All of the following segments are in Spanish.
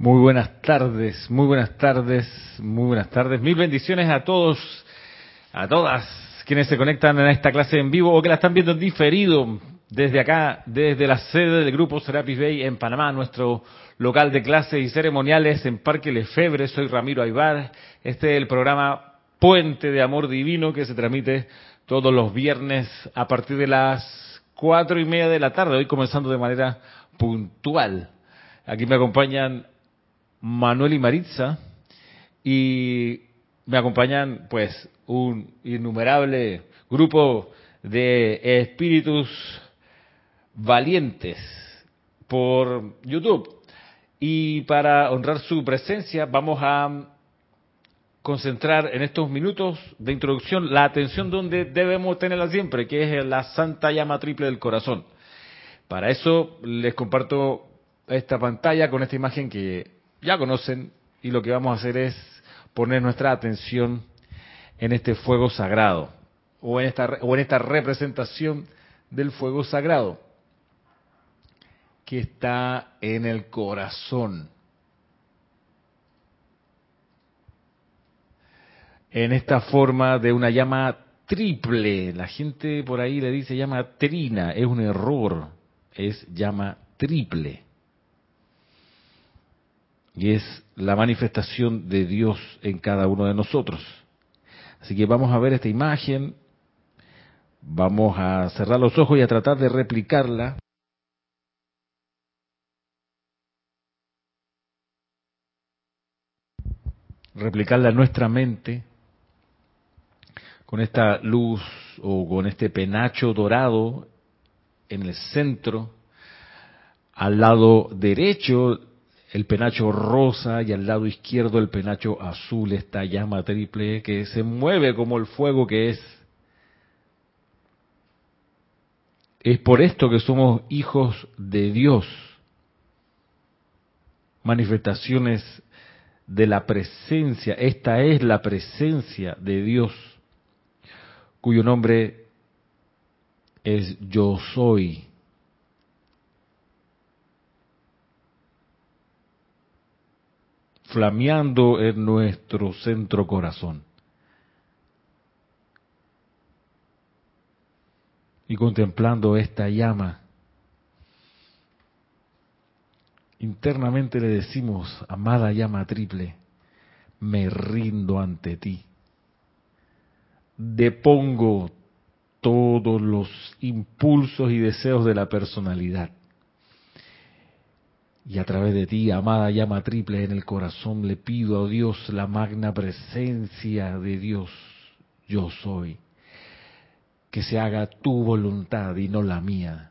Muy buenas tardes, muy buenas tardes, muy buenas tardes. Mil bendiciones a todos, a todas quienes se conectan en esta clase en vivo o que la están viendo en diferido desde acá, desde la sede del grupo Serapis Bay en Panamá, nuestro local de clases y ceremoniales en Parque Lefebre. Soy Ramiro Aybar. Este es el programa Puente de Amor Divino que se transmite todos los viernes a partir de las cuatro y media de la tarde, hoy comenzando de manera puntual. Aquí me acompañan Manuel y Maritza y me acompañan pues un innumerable grupo de espíritus valientes por YouTube. Y para honrar su presencia vamos a concentrar en estos minutos de introducción la atención donde debemos tenerla siempre, que es la santa llama triple del corazón. Para eso les comparto esta pantalla con esta imagen que ya conocen y lo que vamos a hacer es poner nuestra atención en este fuego sagrado o en esta, o en esta representación del fuego sagrado que está en el corazón. En esta forma de una llama triple. La gente por ahí le dice llama trina. Es un error. Es llama triple y es la manifestación de Dios en cada uno de nosotros. Así que vamos a ver esta imagen, vamos a cerrar los ojos y a tratar de replicarla. Replicarla en nuestra mente con esta luz o con este penacho dorado en el centro, al lado derecho el penacho rosa y al lado izquierdo el penacho azul, esta llama triple que se mueve como el fuego que es. Es por esto que somos hijos de Dios, manifestaciones de la presencia, esta es la presencia de Dios, cuyo nombre es yo soy. Flameando en nuestro centro corazón. Y contemplando esta llama, internamente le decimos, amada llama triple, me rindo ante ti. Depongo todos los impulsos y deseos de la personalidad y a través de ti, amada llama triple en el corazón, le pido a Dios la magna presencia de Dios, yo soy. Que se haga tu voluntad y no la mía.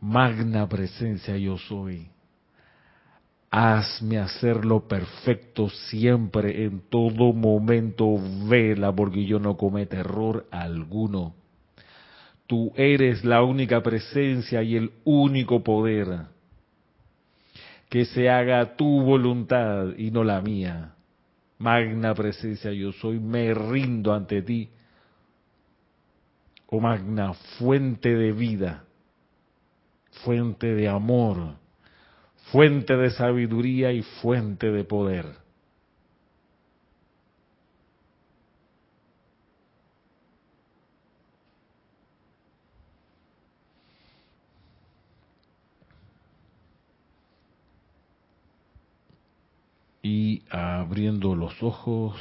Magna presencia yo soy. Hazme hacerlo perfecto siempre, en todo momento, vela, porque yo no cometo error alguno. Tú eres la única presencia y el único poder. Que se haga tu voluntad y no la mía. Magna presencia yo soy, me rindo ante ti. Oh magna fuente de vida, fuente de amor, fuente de sabiduría y fuente de poder. Y abriendo los ojos,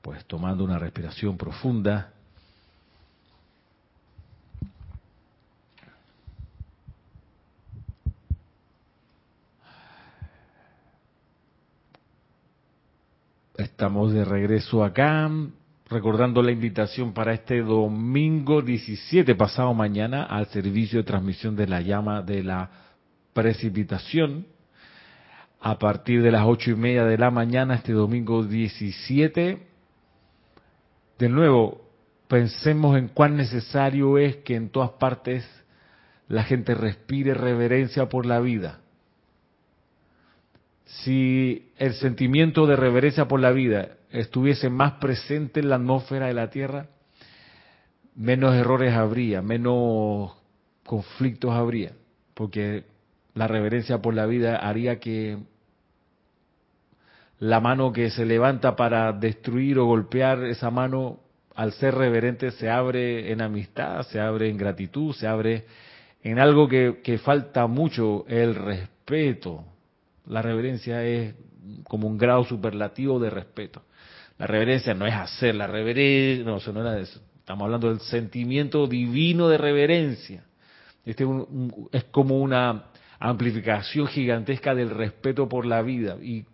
pues tomando una respiración profunda. Estamos de regreso acá, recordando la invitación para este domingo 17, pasado mañana, al servicio de transmisión de la llama de la precipitación a partir de las ocho y media de la mañana este domingo 17. De nuevo, pensemos en cuán necesario es que en todas partes la gente respire reverencia por la vida. Si el sentimiento de reverencia por la vida estuviese más presente en la atmósfera de la Tierra, menos errores habría, menos conflictos habría, porque la reverencia por la vida haría que la mano que se levanta para destruir o golpear esa mano al ser reverente se abre en amistad, se abre en gratitud, se abre en algo que, falta mucho, el respeto. La reverencia es como un grado superlativo de respeto. La reverencia no es hacer, la reverencia, no, no era eso. Estamos hablando del sentimiento divino de reverencia. Este es como una amplificación gigantesca del respeto por la vida. Y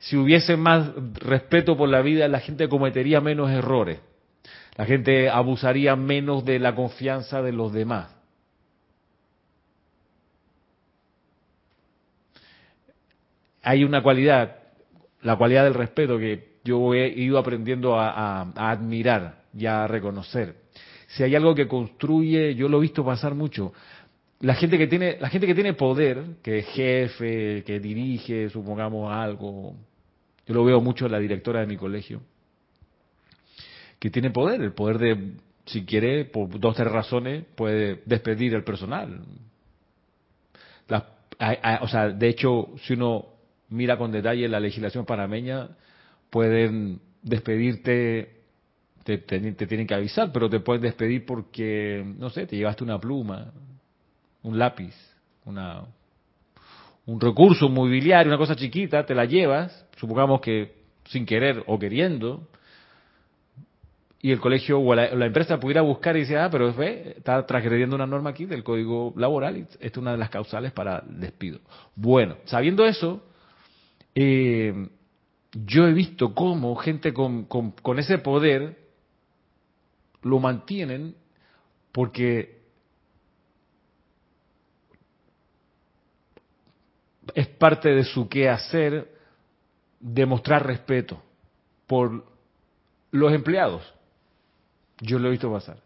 si hubiese más respeto por la vida, la gente cometería menos errores. La gente abusaría menos de la confianza de los demás. Hay una cualidad, la cualidad del respeto, que yo he ido aprendiendo a, admirar y a reconocer. Si hay algo que construye, yo lo he visto pasar mucho, la gente que tiene la gente que tiene poder que es jefe que dirige supongamos algo yo lo veo mucho en la directora de mi colegio, que tiene poder, el poder de, si quiere, por dos o tres razones, puede despedir el personal. o sea, de hecho, si uno mira con detalle la legislación panameña, pueden despedirte, te, te tienen que avisar, pero te pueden despedir porque, no sé, te llevaste una pluma, un lápiz, una, un recurso mobiliario, una cosa chiquita, te la llevas, supongamos que sin querer o queriendo, y el colegio o la, empresa pudiera buscar y decir, ah, pero ve, está transgrediendo una norma aquí del código laboral y esta es una de las causales para despido. Bueno, sabiendo eso, eh, yo he visto cómo gente con, con ese poder lo mantienen porque es parte de su quehacer demostrar respeto por los empleados. Yo lo he visto pasar.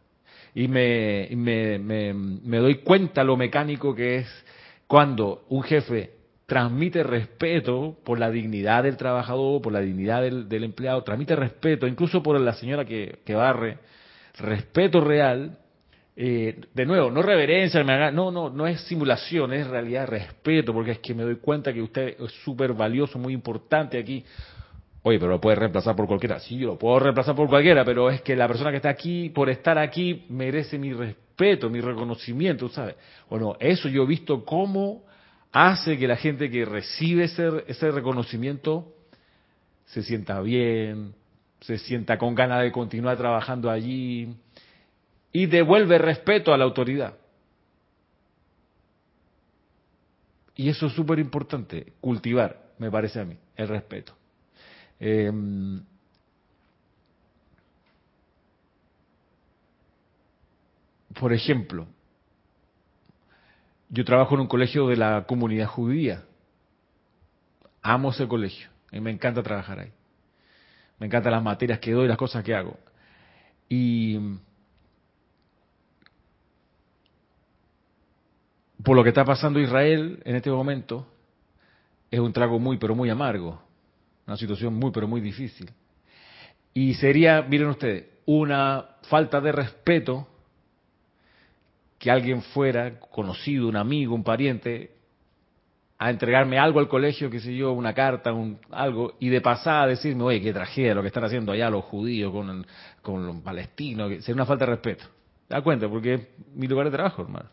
Y me, me, me, doy cuenta lo mecánico que es cuando un jefe transmite respeto por la dignidad del trabajador, por la dignidad del, del empleado, transmite respeto, incluso por la señora que, que barre, respeto real, eh, de nuevo, no reverencia, no, no, no es simulación, es realidad respeto, porque es que me doy cuenta que usted es súper valioso, muy importante aquí. Oye, pero lo puede reemplazar por cualquiera. Sí, yo lo puedo reemplazar por cualquiera, pero es que la persona que está aquí, por estar aquí, merece mi respeto, mi reconocimiento, ¿sabes? Bueno, eso yo he visto cómo hace que la gente que recibe ese, ese reconocimiento se sienta bien, se sienta con ganas de continuar trabajando allí, y devuelve respeto a la autoridad. Y eso es súper importante, cultivar, me parece a mí, el respeto. Em, por ejemplo, yo trabajo en un colegio de la comunidad judía. Amo ese colegio y me encanta trabajar ahí. Me encantan las materias que doy, las cosas que hago. Y por lo que está pasando Israel en este momento, es un trago muy, pero muy amargo. Una situación muy, pero muy difícil. Y sería, miren ustedes, una falta de respeto que alguien fuera conocido, un amigo, un pariente, a entregarme algo al colegio, qué sé yo, una carta, algo, y de pasada decirme, oye, qué tragedia lo que están haciendo allá los judíos con, los palestinos, sería una falta de respeto. ¿Te das cuenta? Porque es mi lugar de trabajo, hermano.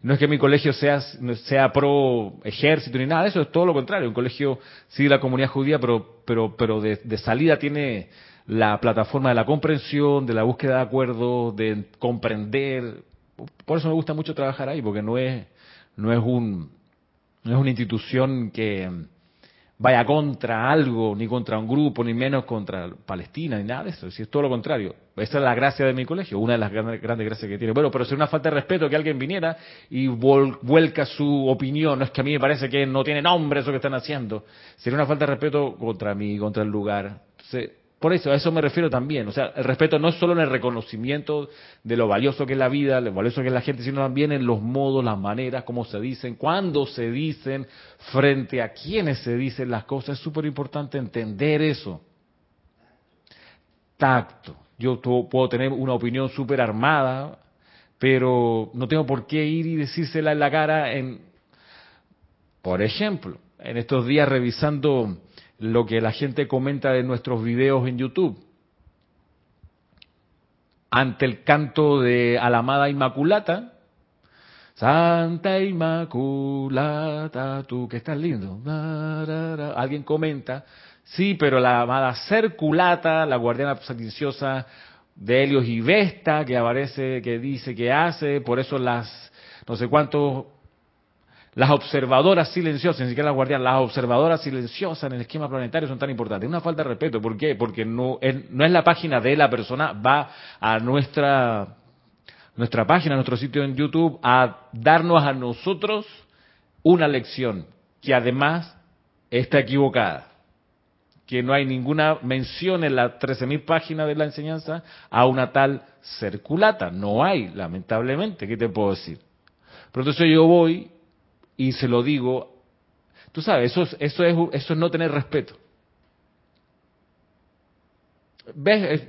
No es que mi colegio sea, sea pro ejército ni nada de eso, es todo lo contrario. Un colegio sí de la comunidad judía, pero, pero, pero de, salida tiene la plataforma de la comprensión, de la búsqueda de acuerdos, de comprender. Por eso me gusta mucho trabajar ahí, porque no es, no es un, no es una institución que, vaya contra algo, ni contra un grupo, ni menos contra Palestina, ni nada de eso. Si es todo lo contrario. Esa es la gracia de mi colegio, una de las grandes, gracias que tiene. Bueno, pero es una falta de respeto que alguien viniera y vuelca su opinión. No es que a mí me parece que no tiene nombre eso que están haciendo. Sería una falta de respeto contra mí, contra el lugar. Por eso, a eso me refiero también. O sea, el respeto no es solo en el reconocimiento de lo valioso que es la vida, lo valioso que es la gente, sino también en los modos, las maneras, cómo se dicen, cuándo se dicen, frente a quiénes se dicen las cosas. Es súper importante entender eso. Tacto. Yo puedo tener una opinión súper armada, pero no tengo por qué ir y decírsela en la cara en Por ejemplo, en estos días revisando lo que la gente comenta de nuestros videos en YouTube, ante el canto de a la amada Inmaculata, Santa Inmaculata, tú que estás lindo. Alguien comenta, sí, pero la amada Cerculata, la guardiana silenciosa de Helios y Vesta, que aparece, que dice que hace, por eso las no sé cuántos las observadoras silenciosas, ni siquiera las guardianas, las observadoras silenciosas en el esquema planetario son tan importantes. Es una falta de respeto. ¿Por qué? Porque no es, no es la página de la persona, va a nuestra, nuestra página, nuestro sitio en YouTube, a darnos a nosotros una lección que además está equivocada. Que no hay ninguna mención en las 13.000 páginas de la enseñanza a una tal circulata. No hay, lamentablemente. ¿Qué te puedo decir? Pero entonces yo voy y se lo digo, tú sabes, eso es, eso es, eso es no tener respeto. ¿Ves?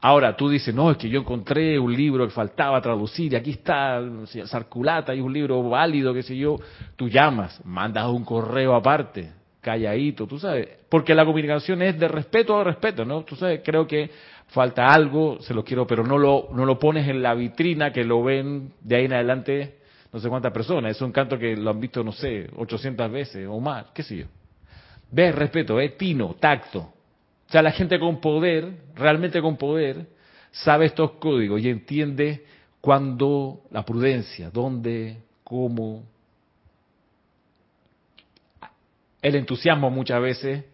Ahora tú dices, no, es que yo encontré un libro que faltaba traducir y aquí está, Sarculata, y un libro válido, qué sé yo. Tú llamas, mandas un correo aparte, calladito, tú sabes. Porque la comunicación es de respeto a respeto, ¿no? Tú sabes, creo que falta algo, se lo quiero, pero no lo, no lo pones en la vitrina que lo ven de ahí en adelante no sé cuántas personas. Es un canto que lo han visto, no sé, 800 veces o más, qué sé yo. Ves respeto, es tino, tacto. O sea, la gente con poder, realmente con poder, sabe estos códigos y entiende cuándo la prudencia, dónde, cómo. El entusiasmo muchas veces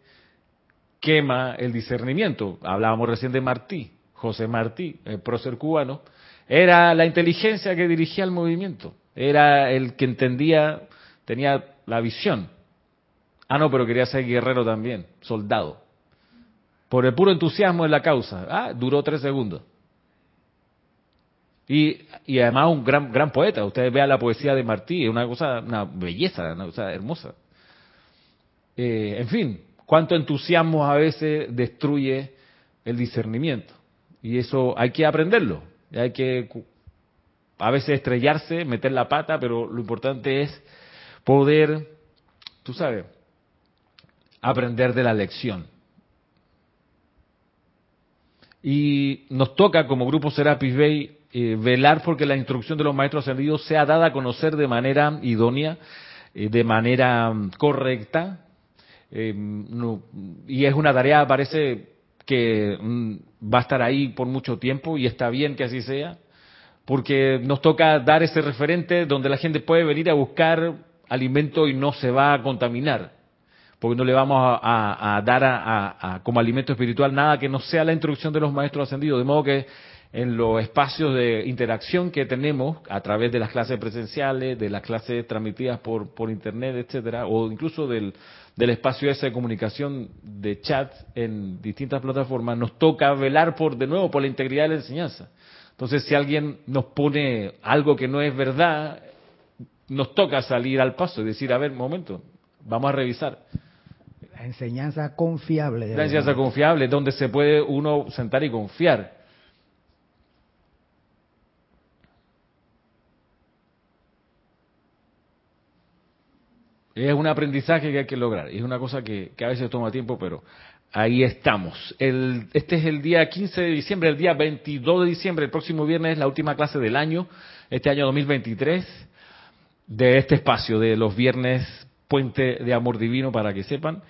quema el discernimiento. Hablábamos recién de Martí, José Martí, el prócer cubano. Era la inteligencia que dirigía el movimiento. Era el que entendía, tenía la visión. Ah, no, pero quería ser guerrero también, soldado. Por el puro entusiasmo en la causa. Ah, duró tres segundos. Y, y además un gran, gran poeta. Ustedes vean la poesía de Martí, es una cosa, una belleza, una cosa hermosa. Eh, en fin, cuánto entusiasmo a veces destruye el discernimiento. Y eso hay que aprenderlo. Hay que a veces estrellarse, meter la pata, pero lo importante es poder, tú sabes, aprender de la lección. Y nos toca como grupo Serapis Bay eh, velar porque la instrucción de los maestros ascendidos sea dada a conocer de manera idónea, eh, de manera mm, correcta. Eh, y es una tarea, parece que mm, va a estar ahí por mucho tiempo y está bien que así sea porque nos toca dar ese referente donde la gente puede venir a buscar alimento y no se va a contaminar, porque no le vamos a, dar a, como alimento espiritual nada que no sea la introducción de los maestros ascendidos, de modo que en los espacios de interacción que tenemos a través de las clases presenciales, de las clases transmitidas por, por internet, etcétera, o incluso del, del espacio ese de comunicación de chat en distintas plataformas, nos toca velar por de nuevo por la integridad de la enseñanza. Entonces, si alguien nos pone algo que no es verdad, nos toca salir al paso y decir, a ver, un momento, vamos a revisar. La enseñanza confiable. La enseñanza confiable, donde se puede uno sentar y confiar. Es un aprendizaje que hay que lograr. Es una cosa que, a veces toma tiempo, pero Ahí estamos. El, este es el día 15 de diciembre, el día 22 de diciembre, el próximo viernes es la última clase del año, este año 2023, de este espacio, de los viernes Puente de Amor Divino, para que sepan.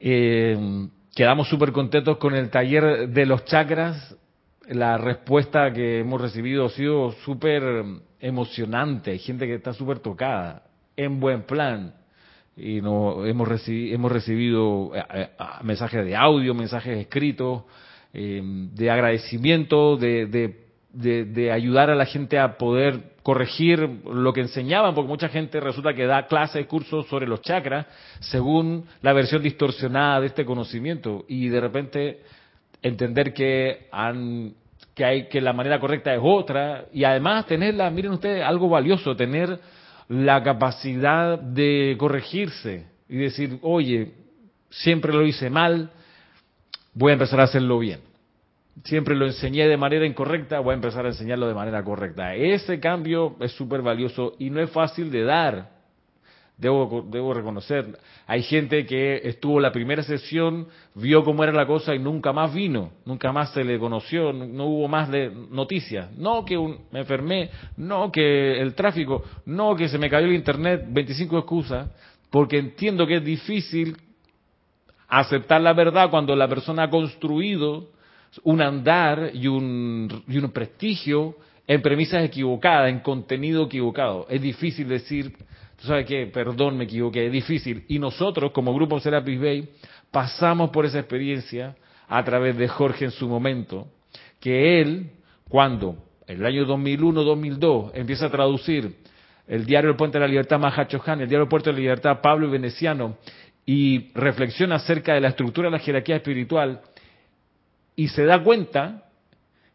Eh, quedamos súper contentos con el taller de los chakras. La respuesta que hemos recibido ha sido súper emocionante. Hay gente que está súper tocada, en buen plan. Y no, hemos, recibido, hemos recibido eh, eh, mensajes de audio, mensajes escritos, eh, de agradecimiento, de, de, de, ayudar a la gente a poder corregir lo que enseñaban, porque mucha gente resulta que da clases, cursos sobre los chakras, según la versión distorsionada de este conocimiento, y de repente entender que han que hay que la manera correcta es otra. Y además tenerla miren ustedes algo valioso tener la capacidad de corregirse y decir, oye, siempre lo hice mal, voy a empezar a hacerlo bien. Siempre lo enseñé de manera incorrecta, voy a empezar a enseñarlo de manera correcta. Ese cambio es súper valioso y no es fácil de dar. Debo, debo reconocer. Hay gente que estuvo la primera sesión, vio cómo era la cosa y nunca más vino, nunca más se le conoció, no, hubo más de noticias. No que me enfermé, no que el tráfico, no que se me cayó el internet, 25 excusas, porque entiendo que es difícil aceptar la verdad cuando la persona ha construido un andar y un, y un prestigio en premisas equivocadas, en contenido equivocado. Es difícil decir, tú sabes qué, perdón, me equivoqué, es difícil. Y nosotros, como grupo Serapis Bay, pasamos por esa experiencia a través de Jorge en su momento, que él, cuando en el año 2001-2002 empieza a traducir el diario El Puente de la Libertad Mahachohan, el diario El Puente de la Libertad Pablo y Veneciano, y reflexiona acerca de la estructura de la jerarquía espiritual, y se da cuenta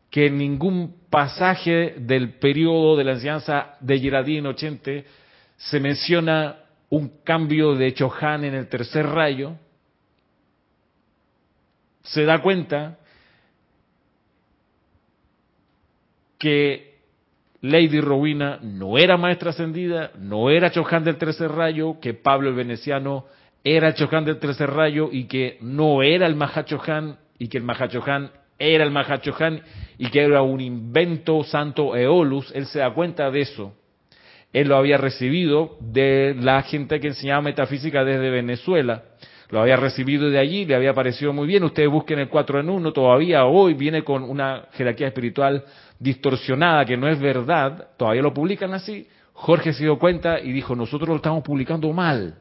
que ningún pasaje del periodo de la enseñanza de Giradín 80 se menciona un cambio de Chohan en el tercer rayo, se da cuenta que Lady Rowena no era maestra ascendida, no era Chohan del tercer rayo, que Pablo el Veneciano era Chohan del tercer rayo y que no era el Mahachohan y que el Mahachohan era el Mahachohan y que era un invento santo Eolus, él se da cuenta de eso. Él lo había recibido de la gente que enseñaba metafísica desde Venezuela. Lo había recibido de allí, le había parecido muy bien. Ustedes busquen el 4 en 1, todavía hoy viene con una jerarquía espiritual distorsionada, que no es verdad. Todavía lo publican así. Jorge se dio cuenta y dijo, nosotros lo estamos publicando mal.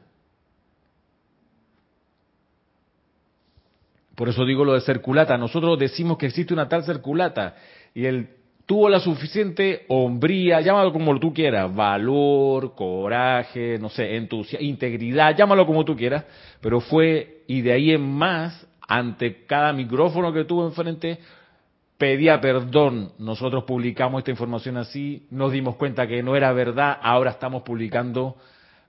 Por eso digo lo de circulata. Nosotros decimos que existe una tal circulata y él tuvo la suficiente hombría, llámalo como tú quieras, valor, coraje, no sé, entusiasmo, integridad, llámalo como tú quieras, pero fue, y de ahí en más, ante cada micrófono que tuvo enfrente, pedía perdón. Nosotros publicamos esta información así, nos dimos cuenta que no era verdad, ahora estamos publicando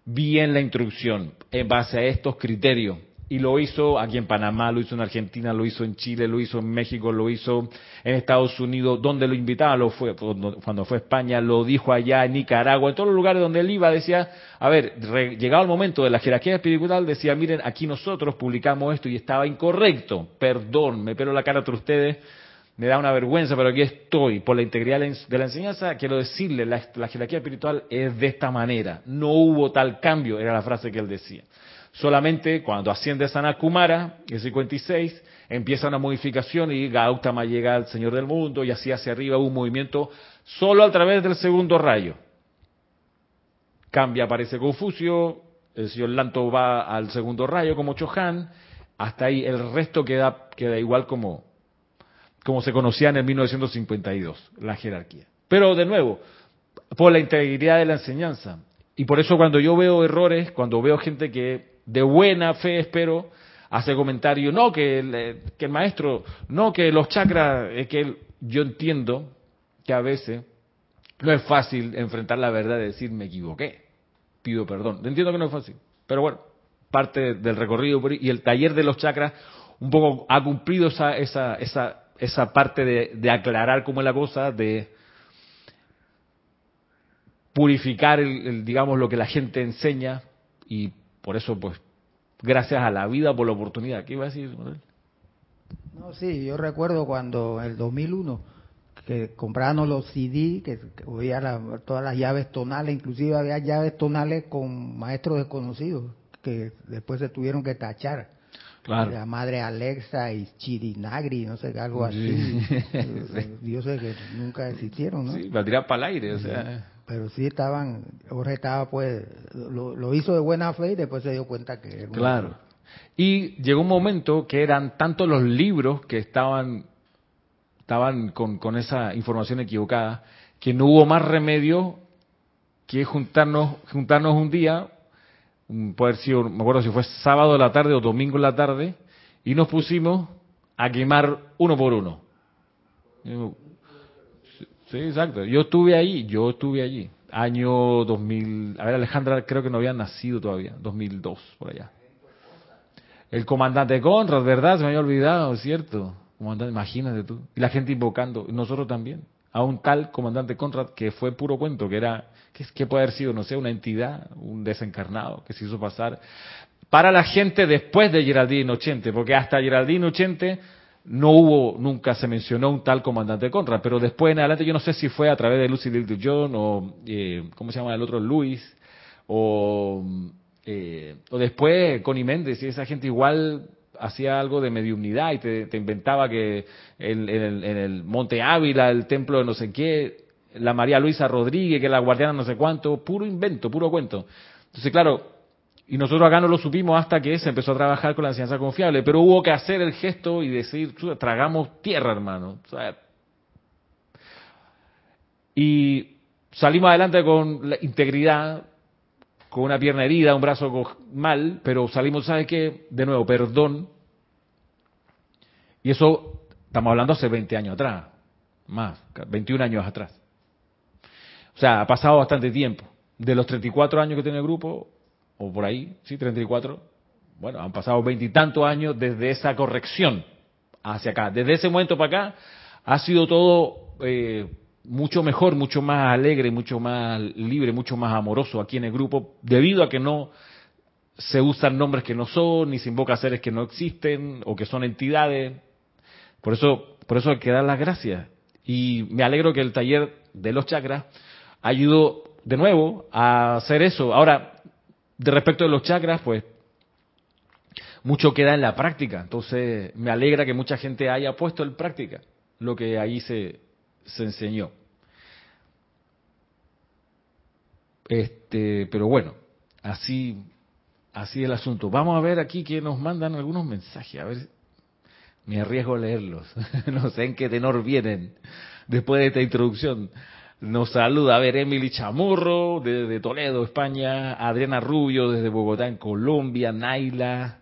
bien la instrucción en base a estos criterios. Y lo hizo aquí en Panamá, lo hizo en Argentina, lo hizo en Chile, lo hizo en México, lo hizo en Estados Unidos, donde lo invitaba, lo fue, cuando fue a España, lo dijo allá en Nicaragua, en todos los lugares donde él iba, decía, a ver, llegado el momento de la jerarquía espiritual, decía, miren, aquí nosotros publicamos esto y estaba incorrecto, perdón, me pelo la cara entre ustedes, me da una vergüenza, pero aquí estoy. Por la integridad de la enseñanza, quiero decirle, la, la jerarquía espiritual es de esta manera. No hubo tal cambio, era la frase que él decía. Solamente cuando asciende Sanakumara, el 56, empieza una modificación y Gautama llega al Señor del Mundo y así hacia arriba un movimiento solo a través del segundo rayo. Cambia, aparece Confucio, el señor Lanto va al segundo rayo como Chohan, hasta ahí el resto queda, queda igual como, como se conocía en el 1952, la jerarquía. Pero de nuevo, por la integridad de la enseñanza. Y por eso cuando yo veo errores, cuando veo gente que de buena fe, espero, hace comentario, no, que el, eh, que el maestro, no, que los chakras, es que yo entiendo que a veces no es fácil enfrentar la verdad y decir me equivoqué, pido perdón. Entiendo que no es fácil, pero bueno, parte del recorrido y el taller de los chakras un poco ha cumplido esa, esa, esa, esa parte de, aclarar cómo es la cosa, de purificar, el, digamos, lo que la gente enseña y por eso, pues, gracias a la vida por la oportunidad. ¿Qué iba a decir, No, sí, yo recuerdo cuando en el 2001 que comprábamos los CD, que, había todas las llaves tonales, inclusive había llaves tonales con maestros desconocidos que después se tuvieron que tachar. Claro. La madre Alexa y Chirinagri, no sé, algo así. Yo sé que nunca existieron, ¿no? Sí, va a tirar para el aire, o sea pero sí estaban, Jorge estaba pues, lo, hizo de buena fe y después se dio cuenta que... Era claro. Y llegó un momento que eran tantos los libros que estaban, estaban con, con esa información equivocada, que no hubo más remedio que juntarnos, juntarnos un día, puede me acuerdo si fue sábado de la tarde o domingo en la tarde, y nos pusimos a quemar uno por uno. Sí, exacto. Yo estuve ahí, yo estuve allí. Año 2000, a ver, Alejandra creo que no había nacido todavía, 2002, por allá. El comandante Conrad, ¿verdad? Se me había olvidado, ¿cierto? Comandante, imagínate tú. Y la gente invocando, nosotros también, a un tal comandante Conrad que fue puro cuento, que era ¿Qué, puede haber sido? No sé, una entidad, un desencarnado que se hizo pasar para la gente después de Geraldine Ochente, porque hasta Geraldine Ochente no hubo, nunca se mencionó un tal comandante Conrad, pero después en adelante yo no sé si fue a través de Lucy Little John o, eh, ¿cómo se llama el otro? Luis, o, eh, o después Connie Méndez, y esa gente igual hacía algo de mediunidad y te, inventaba que en, el, Monte Ávila, el templo de no sé qué, la María Luisa Rodríguez, que la guardiana no sé cuánto, puro invento, puro cuento. Entonces, claro, y nosotros acá no lo supimos hasta que se empezó a trabajar con la enseñanza confiable, pero hubo que hacer el gesto y decir, tragamos tierra, hermano. y salimos adelante con la integridad, con una pierna herida, un brazo mal, pero salimos, ¿sabes qué? De nuevo, perdón. Y eso, estamos hablando hace 20 años atrás, más, 21 años atrás. O sea, ha pasado bastante tiempo. De los 34 años que tiene el grupo, o por ahí, sí, 34, bueno, han pasado veintitantos años desde esa corrección hacia acá. Desde ese momento para acá ha sido todo eh, mucho mejor, mucho más alegre, mucho más libre, mucho más amoroso aquí en el grupo, debido a que no se usan nombres que no son, ni se invoca seres que no existen o que son entidades. Por eso, por eso hay que dar las gracias. Y me alegro que el taller de los chakras ayudó de nuevo a hacer eso. Ahora, de respecto de los chakras, pues mucho queda en la práctica. Entonces, me alegra que mucha gente haya puesto en práctica lo que ahí se, se enseñó. Este, pero bueno, así, así el asunto. Vamos a ver aquí que nos mandan algunos mensajes. A ver, me arriesgo a leerlos. no sé en qué tenor vienen después de esta introducción. Nos saluda, a ver, Emily Chamorro, desde Toledo, España, Adriana Rubio, desde Bogotá, en Colombia, Naila,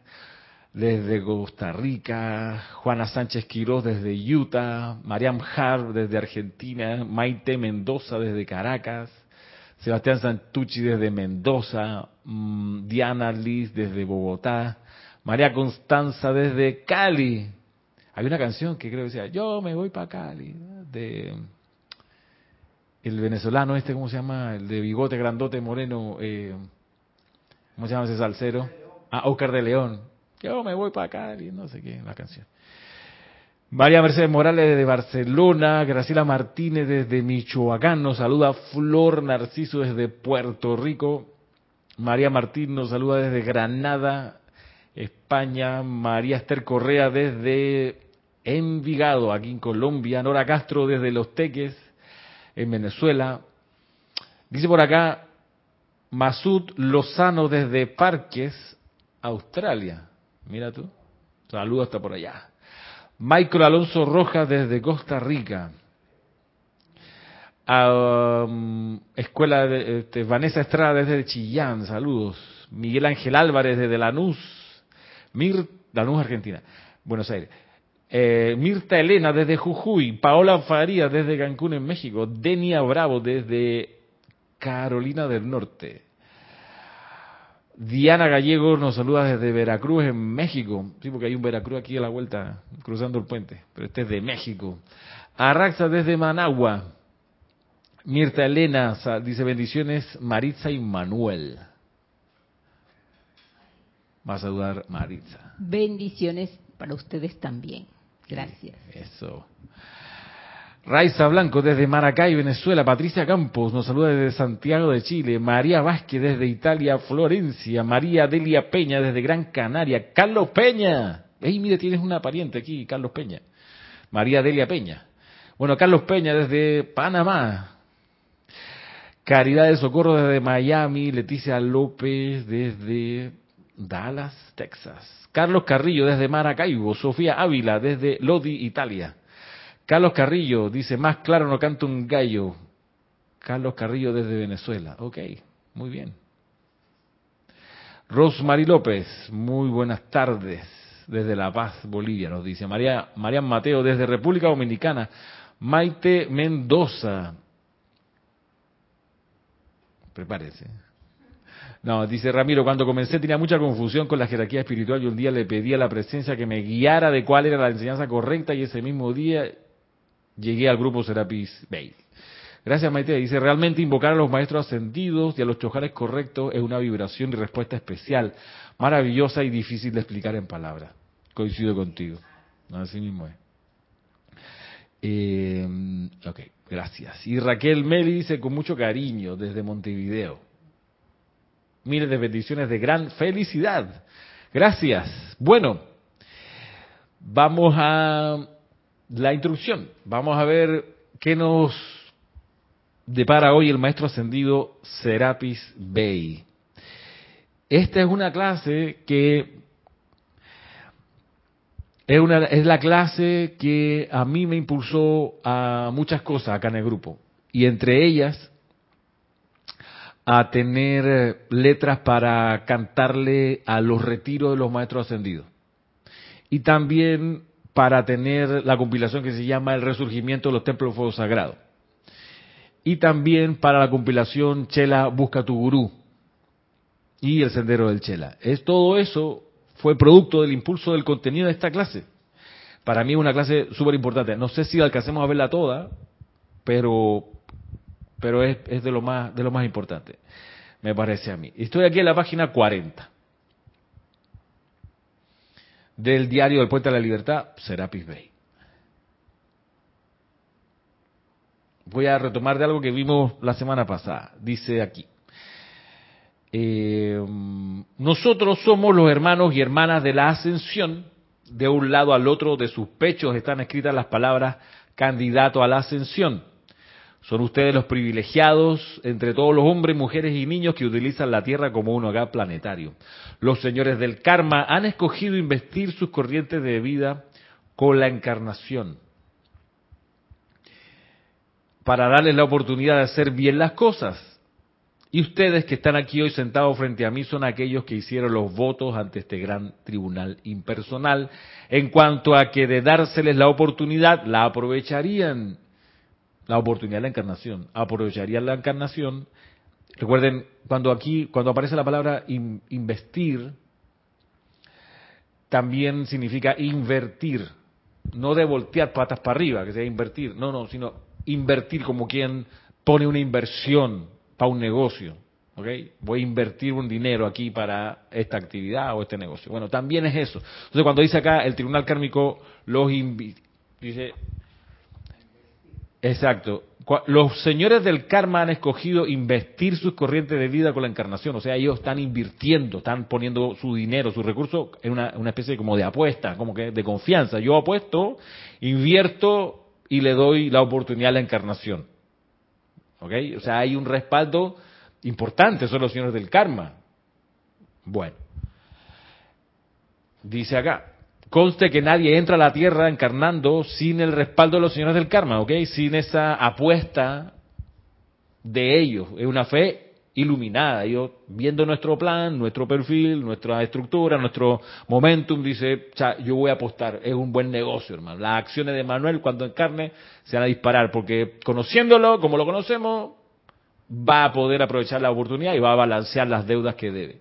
desde Costa Rica, Juana Sánchez Quiroz, desde Utah, Mariam Har, desde Argentina, Maite Mendoza, desde Caracas, Sebastián Santucci, desde Mendoza, mm, Diana Liz, desde Bogotá, María Constanza, desde Cali. Hay una canción que creo que decía, yo me voy para Cali, de el venezolano este, ¿cómo se llama? El de bigote grandote moreno, eh, ¿cómo se llama ese salsero? Ah, Oscar de León. Yo me voy para acá, y no sé qué, la canción. María Mercedes Morales de Barcelona, Graciela Martínez desde Michoacán, nos saluda Flor Narciso desde Puerto Rico, María Martín nos saluda desde Granada, España, María Esther Correa desde Envigado, aquí en Colombia, Nora Castro desde Los Teques, en Venezuela. Dice por acá Masud Lozano desde Parques, Australia. Mira tú. Saludos hasta por allá. Michael Alonso Rojas desde Costa Rica. Escuela de este, Vanessa Estrada desde Chillán, saludos. Miguel Ángel Álvarez desde Lanús, Mir, Lanús, Argentina, Buenos Aires. Eh, Mirta Elena desde Jujuy, Paola Faría desde Cancún en México, Denia Bravo desde Carolina del Norte. Diana Gallego nos saluda desde Veracruz en México. Sí, porque hay un Veracruz aquí a la vuelta, cruzando el puente, pero este es de México. Arraxa desde Managua. Mirta Elena dice bendiciones Maritza y Manuel. Va a saludar Maritza. Bendiciones para ustedes también. Gracias. Eso. Raiza Blanco desde Maracay, Venezuela. Patricia Campos nos saluda desde Santiago de Chile. María Vázquez desde Italia, Florencia. María Delia Peña desde Gran Canaria. Carlos Peña. Ey, mire, tienes una pariente aquí, Carlos Peña. María Delia Peña. Bueno, Carlos Peña desde Panamá. Caridad de Socorro desde Miami. Leticia López desde Dallas, Texas. Carlos Carrillo desde Maracaibo, Sofía Ávila desde Lodi, Italia. Carlos Carrillo dice, más claro no canto un gallo. Carlos Carrillo desde Venezuela. Ok, muy bien. Rosmary López, muy buenas tardes desde La Paz, Bolivia, nos dice. María, Marian Mateo desde República Dominicana. Maite Mendoza. Prepárese. No, dice Ramiro, cuando comencé tenía mucha confusión con la jerarquía espiritual y un día le pedí a la presencia que me guiara de cuál era la enseñanza correcta y ese mismo día llegué al grupo Serapis Bay. Gracias, Maite. Dice, realmente invocar a los maestros ascendidos y a los chojares correctos es una vibración y respuesta especial, maravillosa y difícil de explicar en palabras. Coincido contigo. Así mismo es. Eh, ok, gracias. Y Raquel Meli dice, con mucho cariño, desde Montevideo. Miles de bendiciones de gran felicidad. Gracias. Bueno, vamos a la introducción. Vamos a ver qué nos depara hoy el maestro ascendido Serapis Bey. Esta es una clase que es, una, es la clase que a mí me impulsó a muchas cosas acá en el grupo. Y entre ellas, a tener letras para cantarle a los retiros de los maestros ascendidos. Y también para tener la compilación que se llama El Resurgimiento de los Templos de Fuego Sagrado y también para la compilación Chela Busca tu Gurú y El Sendero del Chela. Es, todo eso fue producto del impulso del contenido de esta clase. Para mí es una clase súper importante. No sé si alcancemos a verla toda, pero, pero es, de, lo más, de lo más importante, me parece a mí. Estoy aquí en la página 40 del diario del Puente de la Libertad, Serapis Bay. voy a retomar de algo que vimos la semana pasada. Dice aquí. Eh, nosotros somos los hermanos y hermanas de la ascensión. De un lado al otro de sus pechos están escritas las palabras candidato a la ascensión. Son ustedes los privilegiados entre todos los hombres, mujeres y niños que utilizan la Tierra como un hogar planetario. Los señores del karma han escogido investir sus corrientes de vida con la encarnación para darles la oportunidad de hacer bien las cosas. Y ustedes que están aquí hoy sentados frente a mí son aquellos que hicieron los votos ante este gran tribunal impersonal. En cuanto a que de dárseles la oportunidad, la aprovecharían. La oportunidad de la encarnación. Aprovecharían la encarnación. Recuerden, cuando aquí, cuando aparece la palabra investir, también significa invertir. No de voltear patas para arriba, que sea invertir. No, no, sino invertir como quien pone una inversión para un negocio. ¿okay? Voy a invertir un dinero aquí para esta actividad o este negocio. Bueno, también es eso. Entonces, cuando dice acá el tribunal kármico los dice, exacto, los señores del karma han escogido investir sus corrientes de vida con la encarnación, o sea, ellos están invirtiendo, están poniendo su dinero, sus recursos en una, una especie como de apuesta, como que de confianza. Yo apuesto, invierto y le doy la oportunidad a la encarnación. ¿Ok? O sea, hay un respaldo importante, son los señores del karma. Bueno, dice acá, conste que nadie entra a la tierra encarnando sin el respaldo de los señores del karma, ¿ok? Sin esa apuesta de ellos. Es una fe iluminada. Yo, viendo nuestro plan, nuestro perfil, nuestra estructura, nuestro momentum, dice, yo voy a apostar, es un buen negocio, hermano. Las acciones de Manuel cuando encarne se van a disparar, porque conociéndolo, como lo conocemos, va a poder aprovechar la oportunidad y va a balancear las deudas que debe.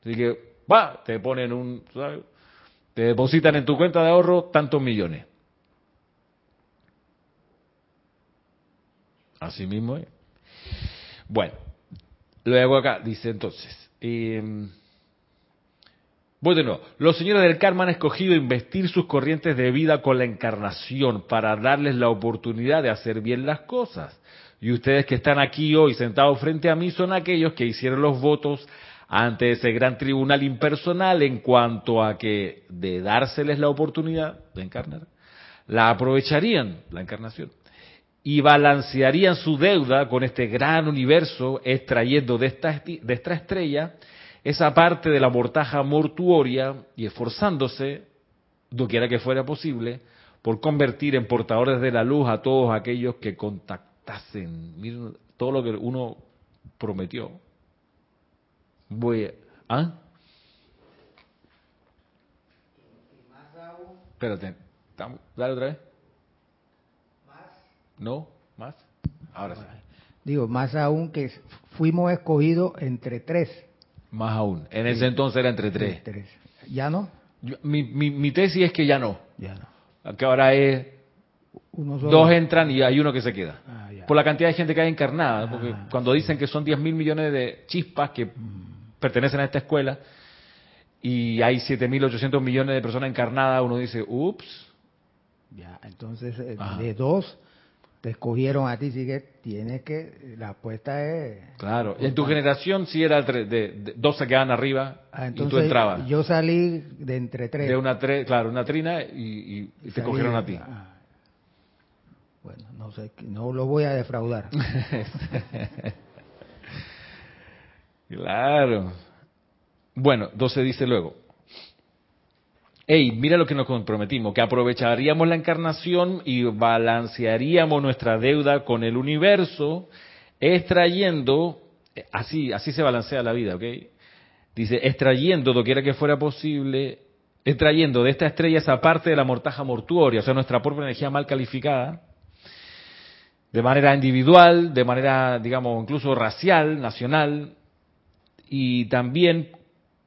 Así que, va, te ponen un, te depositan en tu cuenta de ahorro tantos millones. Así mismo es. Bueno, Luego acá dice entonces, eh, voy de nuevo, los señores del karma han escogido investir sus corrientes de vida con la encarnación para darles la oportunidad de hacer bien las cosas. Y ustedes que están aquí hoy sentados frente a mí son aquellos que hicieron los votos ante ese gran tribunal impersonal en cuanto a que de dárseles la oportunidad de encarnar, la aprovecharían, la encarnación y balancearían su deuda con este gran universo, extrayendo de esta, de esta estrella esa parte de la mortaja mortuoria y esforzándose, doquiera que fuera posible, por convertir en portadores de la luz a todos aquellos que contactasen. Todo lo que uno prometió. Voy a, ¿ah? Espérate, dale otra vez. ¿No? ¿Más? Ahora sí. Digo, más aún que fuimos escogidos entre tres. Más aún. En ese entonces era entre tres. ¿Ya no? mi, mi, mi, tesis es que ya no. Ya no. Que ahora es Uno solo. Dos entran y hay uno que se queda. Ah. Por la cantidad de gente que hay encarnada. Porque Ah. cuando dicen que son 10 mil millones de chispas que pertenecen a esta escuela y hay 7.800 millones de personas encarnadas, uno dice, ups. Ya, entonces eh, Ajá. de dos te escogieron a ti, así que tienes que, la apuesta es... Claro. En tu generación sí era de, de- dos se quedaban arriba Ah, y tú entrabas. yo salí de entre tres. De una tre- claro, una trina y, y- y te cogieron a ti. ah. Bueno, no sé, no lo voy a defraudar. Claro. Bueno, entonces dice luego, hey, mira lo que nos comprometimos, que aprovecharíamos la encarnación y balancearíamos nuestra deuda con el universo, extrayendo, eh, así, así se balancea la vida, ¿ok? Dice, extrayendo, doquiera que fuera posible, extrayendo de esta estrella esa parte de la mortaja mortuoria, o sea, nuestra propia energía mal calificada, de manera individual, de manera, digamos, incluso racial, nacional, y también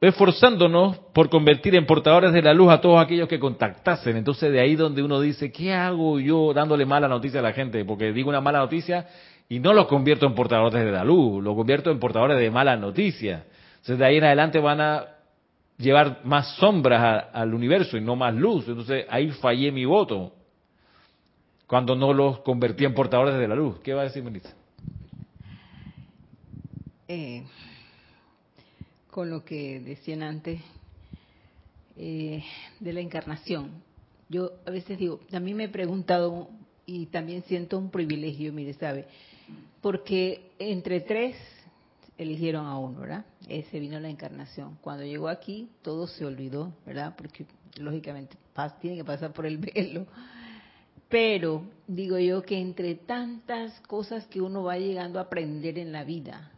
esforzándonos por convertir en portadores de la luz a todos aquellos que contactasen. Entonces de ahí donde uno dice, ¿qué hago yo dándole mala noticia a la gente? Porque digo una mala noticia y no los convierto en portadores de la luz, los convierto en portadores de malas noticias. Entonces de ahí en adelante van a llevar más sombras al universo y no más luz. Entonces ahí fallé mi voto cuando no los convertí en portadores de la luz. ¿Qué va a decir Melissa? Eh, con lo que decían antes eh, de la encarnación. Yo a veces digo, también me he preguntado y también siento un privilegio, mire, ¿sabe? Porque entre tres eligieron a uno, ¿verdad? Ese vino la encarnación. Cuando llegó aquí, todo se olvidó, ¿verdad? Porque lógicamente tiene que pasar por el velo. Pero digo yo que entre tantas cosas que uno va llegando a aprender en la vida,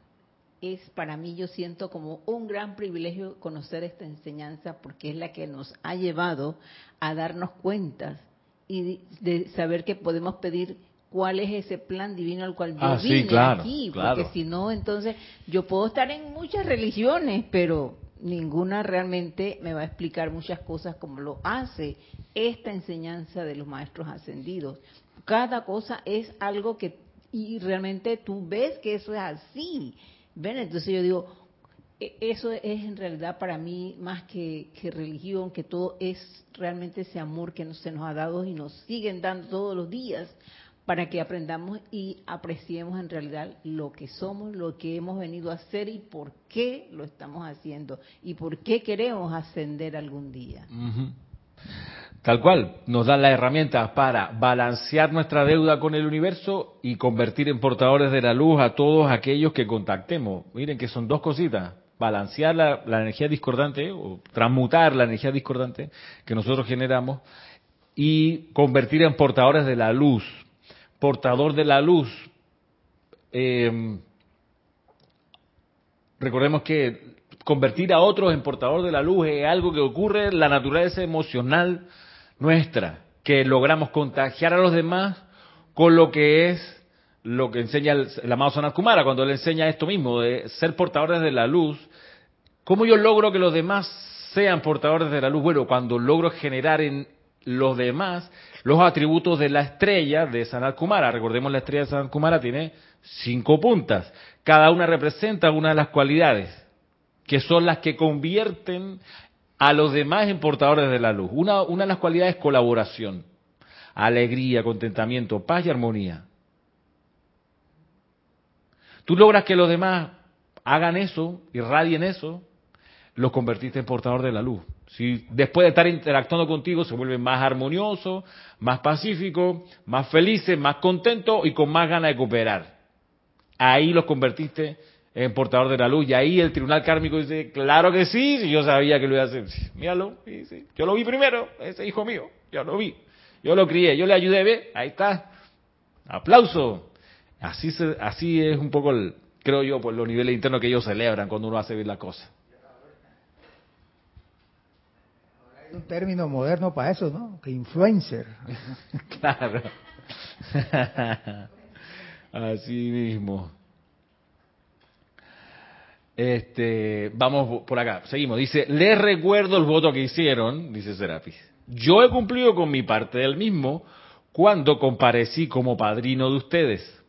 es para mí yo siento como un gran privilegio conocer esta enseñanza porque es la que nos ha llevado a darnos cuentas y de saber que podemos pedir cuál es ese plan divino al cual yo Ah, sí, vine claro, aquí, claro. porque si no entonces yo puedo estar en muchas religiones, pero ninguna realmente me va a explicar muchas cosas como lo hace esta enseñanza de los maestros ascendidos. Cada cosa es algo que y realmente tú ves que eso es así. ¿Ven? Entonces yo digo, e- eso es en realidad para mí más que, que religión, que todo es realmente ese amor que se nos ha dado y nos siguen dando todos los días para que aprendamos y apreciemos en realidad lo que somos, lo que hemos venido a hacer y por qué lo estamos haciendo y por qué queremos ascender algún día. Tal cual, nos dan las herramientas para balancear nuestra deuda con el universo y convertir en portadores de la luz a todos aquellos que contactemos. Miren que son dos cositas, balancear la, energía discordante o transmutar la energía discordante que nosotros generamos y convertir en portadores de la luz. Portador de la luz. eh, recordemos que convertir a otros en portador de la luz es algo que ocurre en la naturaleza emocional nuestra, que logramos contagiar a los demás con lo que es lo que enseña el, el amado Sanat Kumara, cuando le enseña esto mismo, de ser portadores de la luz. ¿Cómo yo logro que los demás sean portadores de la luz? Bueno, cuando logro generar en los demás los atributos de la estrella de Sanat Kumara. Recordemos la estrella de Sanat Kumara tiene cinco puntas. Cada una representa una de las cualidades que son las que convierten a los demás en portadores de la luz. Una, una de las cualidades es colaboración, alegría, contentamiento, paz y armonía. Tú logras que los demás hagan eso, irradien eso, los convertiste en portador de la luz. Si después de estar interactuando contigo se vuelven más armoniosos, más pacíficos, más felices, más contentos y con más ganas de cooperar. Ahí los convertiste en portador de la luz. Y ahí el tribunal kármico dice, claro que sí, si yo sabía que lo iba a hacer. Míralo, sí, sí. yo lo vi primero, ese hijo mío, yo lo vi. Yo lo crié, yo le ayudé, ve, ahí está. Aplauso. Así, se, así es un poco, el, creo yo, por los niveles internos que ellos celebran cuando uno hace bien la cosa. Hay un término moderno para eso, ¿no? Que influencer. Claro. Así mismo. Este, vamos por acá, seguimos. Dice, les recuerdo el voto que hicieron, dice Serapis. Yo he cumplido con mi parte del mismo, cuando comparecí como padrino de ustedes.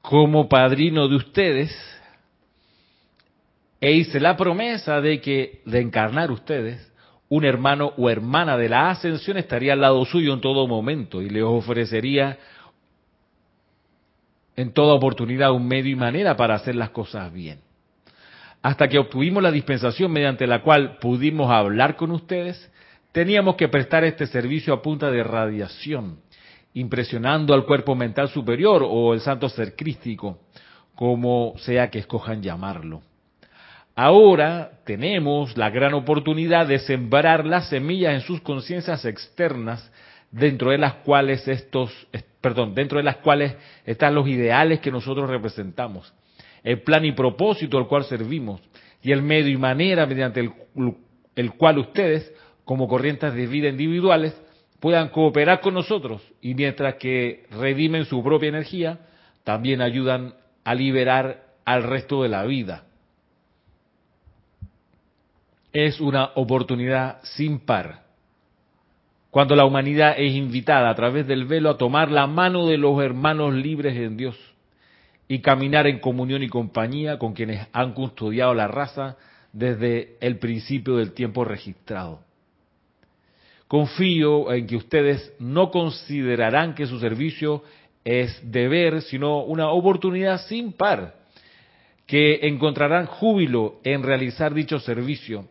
Como padrino de ustedes, e hice la promesa de que de encarnar ustedes, un hermano o hermana de la ascensión estaría al lado suyo en todo momento y les ofrecería en toda oportunidad un medio y manera para hacer las cosas bien. Hasta que obtuvimos la dispensación mediante la cual pudimos hablar con ustedes, teníamos que prestar este servicio a punta de radiación, impresionando al cuerpo mental superior o el santo ser crístico, como sea que escojan llamarlo. Ahora tenemos la gran oportunidad de sembrar las semillas en sus conciencias externas, dentro de las cuales estos, perdón, dentro de las cuales están los ideales que nosotros representamos, el plan y propósito al cual servimos y el medio y manera mediante el, cual ustedes, como corrientes de vida individuales, puedan cooperar con nosotros y mientras que redimen su propia energía, también ayudan a liberar al resto de la vida es una oportunidad sin par. Cuando la humanidad es invitada a través del velo a tomar la mano de los hermanos libres en Dios y caminar en comunión y compañía con quienes han custodiado la raza desde el principio del tiempo registrado. Confío en que ustedes no considerarán que su servicio es deber, sino una oportunidad sin par, que encontrarán júbilo en realizar dicho servicio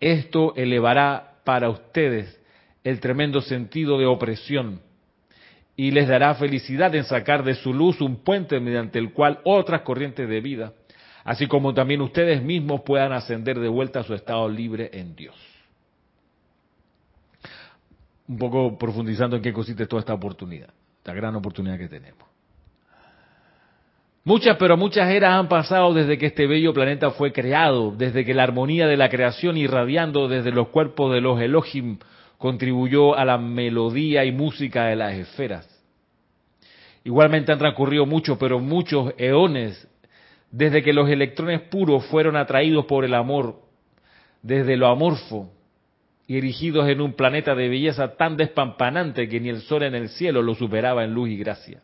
esto elevará para ustedes el tremendo sentido de opresión y les dará felicidad en sacar de su luz un puente mediante el cual otras corrientes de vida, así como también ustedes mismos puedan ascender de vuelta a su estado libre en Dios. Un poco profundizando en qué consiste toda esta oportunidad, esta gran oportunidad que tenemos. Muchas, pero muchas eras han pasado desde que este bello planeta fue creado, desde que la armonía de la creación irradiando desde los cuerpos de los Elohim contribuyó a la melodía y música de las esferas. Igualmente han transcurrido muchos, pero muchos eones desde que los electrones puros fueron atraídos por el amor, desde lo amorfo y erigidos en un planeta de belleza tan despampanante que ni el sol en el cielo lo superaba en luz y gracia.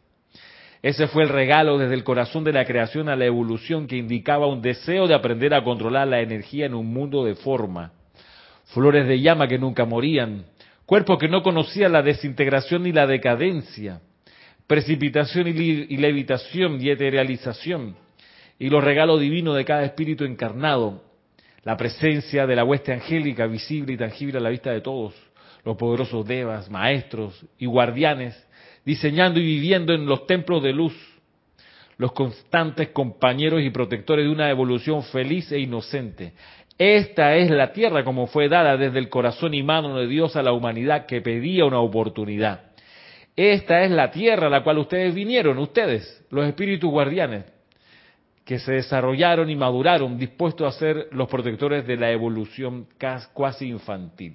Ese fue el regalo desde el corazón de la creación a la evolución que indicaba un deseo de aprender a controlar la energía en un mundo de forma. Flores de llama que nunca morían, cuerpos que no conocían la desintegración ni la decadencia, precipitación y, levitación y eterialización, y los regalos divinos de cada espíritu encarnado, la presencia de la hueste angélica visible y tangible a la vista de todos, los poderosos devas, maestros y guardianes diseñando y viviendo en los templos de luz, los constantes compañeros y protectores de una evolución feliz e inocente. Esta es la tierra como fue dada desde el corazón y mano de Dios a la humanidad que pedía una oportunidad. Esta es la tierra a la cual ustedes vinieron, ustedes, los espíritus guardianes, que se desarrollaron y maduraron dispuestos a ser los protectores de la evolución casi infantil.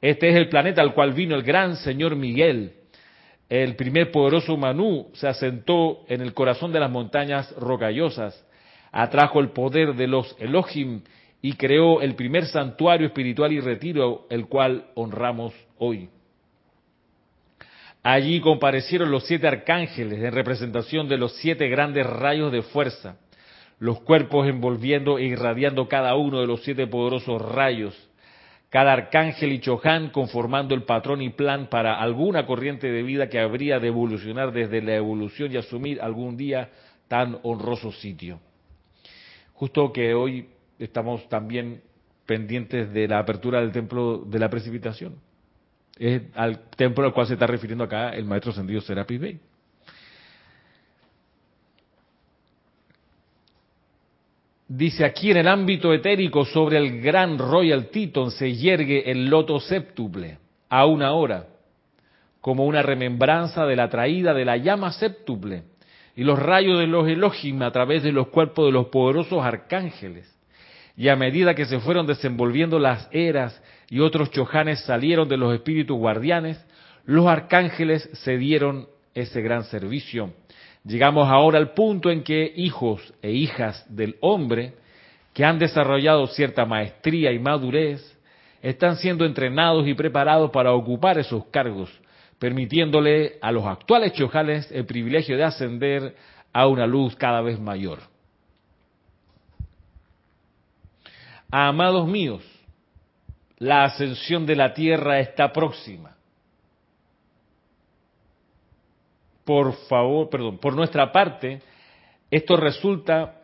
Este es el planeta al cual vino el gran señor Miguel, el primer poderoso Manú se asentó en el corazón de las montañas rocallosas, atrajo el poder de los Elohim y creó el primer santuario espiritual y retiro, el cual honramos hoy. Allí comparecieron los siete arcángeles en representación de los siete grandes rayos de fuerza, los cuerpos envolviendo e irradiando cada uno de los siete poderosos rayos cada arcángel y Chohan conformando el patrón y plan para alguna corriente de vida que habría de evolucionar desde la evolución y asumir algún día tan honroso sitio. Justo que hoy estamos también pendientes de la apertura del templo de la precipitación. Es al templo al cual se está refiriendo acá el maestro Sendido Serapis Bey. Dice aquí en el ámbito etérico sobre el gran Royal Teton se yergue el loto séptuple, a una hora, como una remembranza de la traída de la llama séptuple y los rayos de los Elohim a través de los cuerpos de los poderosos arcángeles. Y a medida que se fueron desenvolviendo las eras y otros chojanes salieron de los espíritus guardianes, los arcángeles se dieron ese gran servicio Llegamos ahora al punto en que hijos e hijas del hombre que han desarrollado cierta maestría y madurez, están siendo entrenados y preparados para ocupar esos cargos, permitiéndole a los actuales chojales el privilegio de ascender a una luz cada vez mayor. Amados míos, la ascensión de la tierra está próxima. Por favor, perdón, por nuestra parte, esto resulta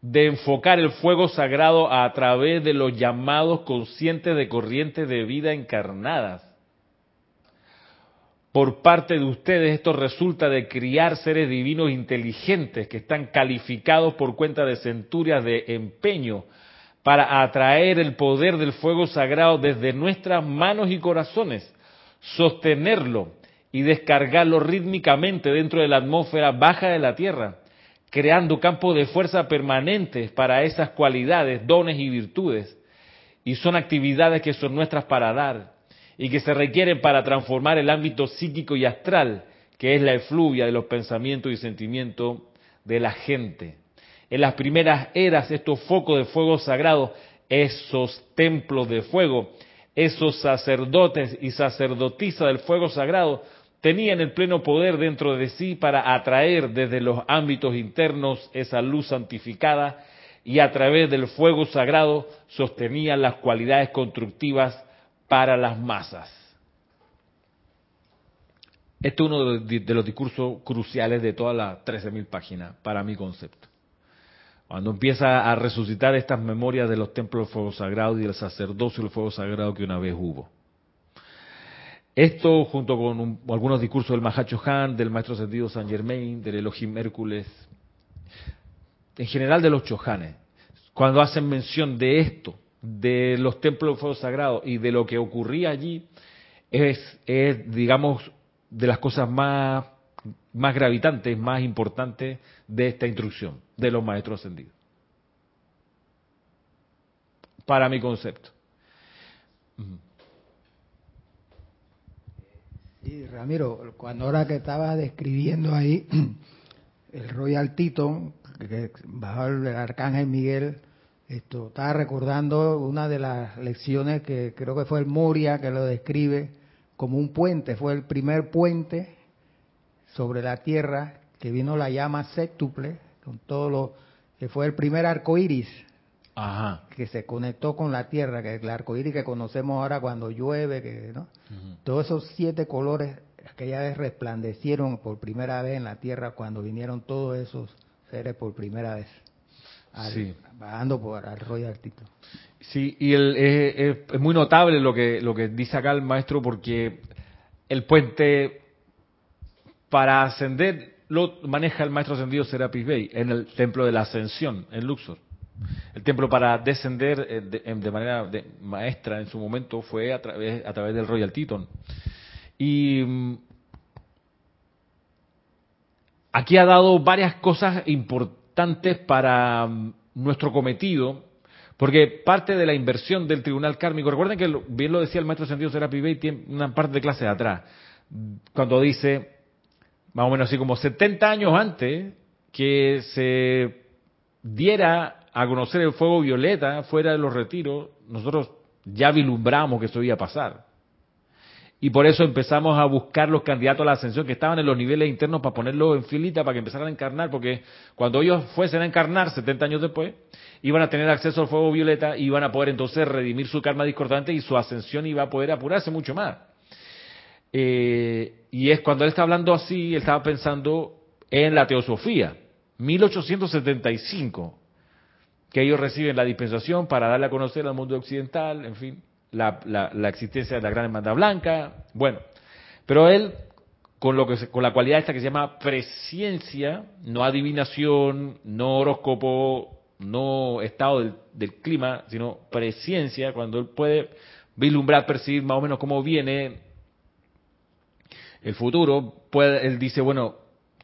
de enfocar el fuego sagrado a través de los llamados conscientes de corrientes de vida encarnadas. Por parte de ustedes esto resulta de criar seres divinos inteligentes que están calificados por cuenta de centurias de empeño para atraer el poder del fuego sagrado desde nuestras manos y corazones, sostenerlo y descargarlo rítmicamente dentro de la atmósfera baja de la Tierra, creando campos de fuerza permanentes para esas cualidades, dones y virtudes. Y son actividades que son nuestras para dar y que se requieren para transformar el ámbito psíquico y astral, que es la efluvia de los pensamientos y sentimientos de la gente en las primeras eras estos focos de fuego sagrado, esos templos de fuego, esos sacerdotes y sacerdotisas del fuego sagrado, tenían el pleno poder dentro de sí para atraer desde los ámbitos internos esa luz santificada y a través del fuego sagrado sostenían las cualidades constructivas para las masas. Este es uno de los discursos cruciales de todas las 13.000 páginas para mi concepto. Cuando empieza a resucitar estas memorias de los templos del fuego sagrado y del sacerdocio del fuego sagrado que una vez hubo. Esto, junto con algunos discursos del Mahacho Han, del Maestro Sentido San Germain, del Elohim Hércules, en general de los Chohanes, cuando hacen mención de esto, de los templos del fuego sagrado y de lo que ocurría allí, es, es digamos, de las cosas más más gravitantes, más importantes de esta instrucción de los maestros ascendidos. Para mi concepto. Sí, Ramiro, cuando ahora que estaba describiendo ahí el Royal Tito, que bajó el Arcángel Miguel, esto, estaba recordando una de las lecciones que creo que fue el Moria que lo describe como un puente, fue el primer puente sobre la tierra, que vino la llama séptuple, con todo lo que fue el primer arco iris que se conectó con la tierra, que es el arco iris que conocemos ahora cuando llueve, que ¿no? todos esos siete colores aquella vez resplandecieron por primera vez en la tierra cuando vinieron todos esos seres por primera vez. bajando por el Royal Tito. Sí, y el, es, es, muy notable lo que, lo que dice acá el maestro porque el puente para ascender lo maneja el maestro ascendido Serapis Bey en el templo de la ascensión en Luxor. El templo para descender eh, de, manera maestra en su momento fue a través, a través del Royal Teton. Y mm, aquí ha dado varias cosas importantes para mm, nuestro cometido, porque parte de la inversión del tribunal kármico, recuerden que bien lo decía el maestro ascendido Serapis Bey, tiene una parte de clase de atrás, cuando dice más o menos así como 70 años antes que se diera a conocer el fuego violeta fuera de los retiros, nosotros ya vilumbramos que eso iba a pasar. Y por eso empezamos a buscar los candidatos a la ascensión que estaban en los niveles internos para ponerlos en filita para que empezaran a encarnar, porque cuando ellos fuesen a encarnar 70 años después, iban a tener acceso al fuego violeta y iban a poder entonces redimir su karma discordante y su ascensión iba a poder apurarse mucho más. Eh, y es cuando él está hablando así, él estaba pensando en la teosofía, 1875, que ellos reciben la dispensación para darle a conocer al mundo occidental, en fin, la, la, existencia de la gran hermandad blanca, bueno, pero él con lo que con la cualidad esta que se llama presciencia, no adivinación, no horóscopo, no estado del, del clima, sino presciencia, cuando él puede vislumbrar, percibir más o menos cómo viene el futuro, puede, él dice, bueno,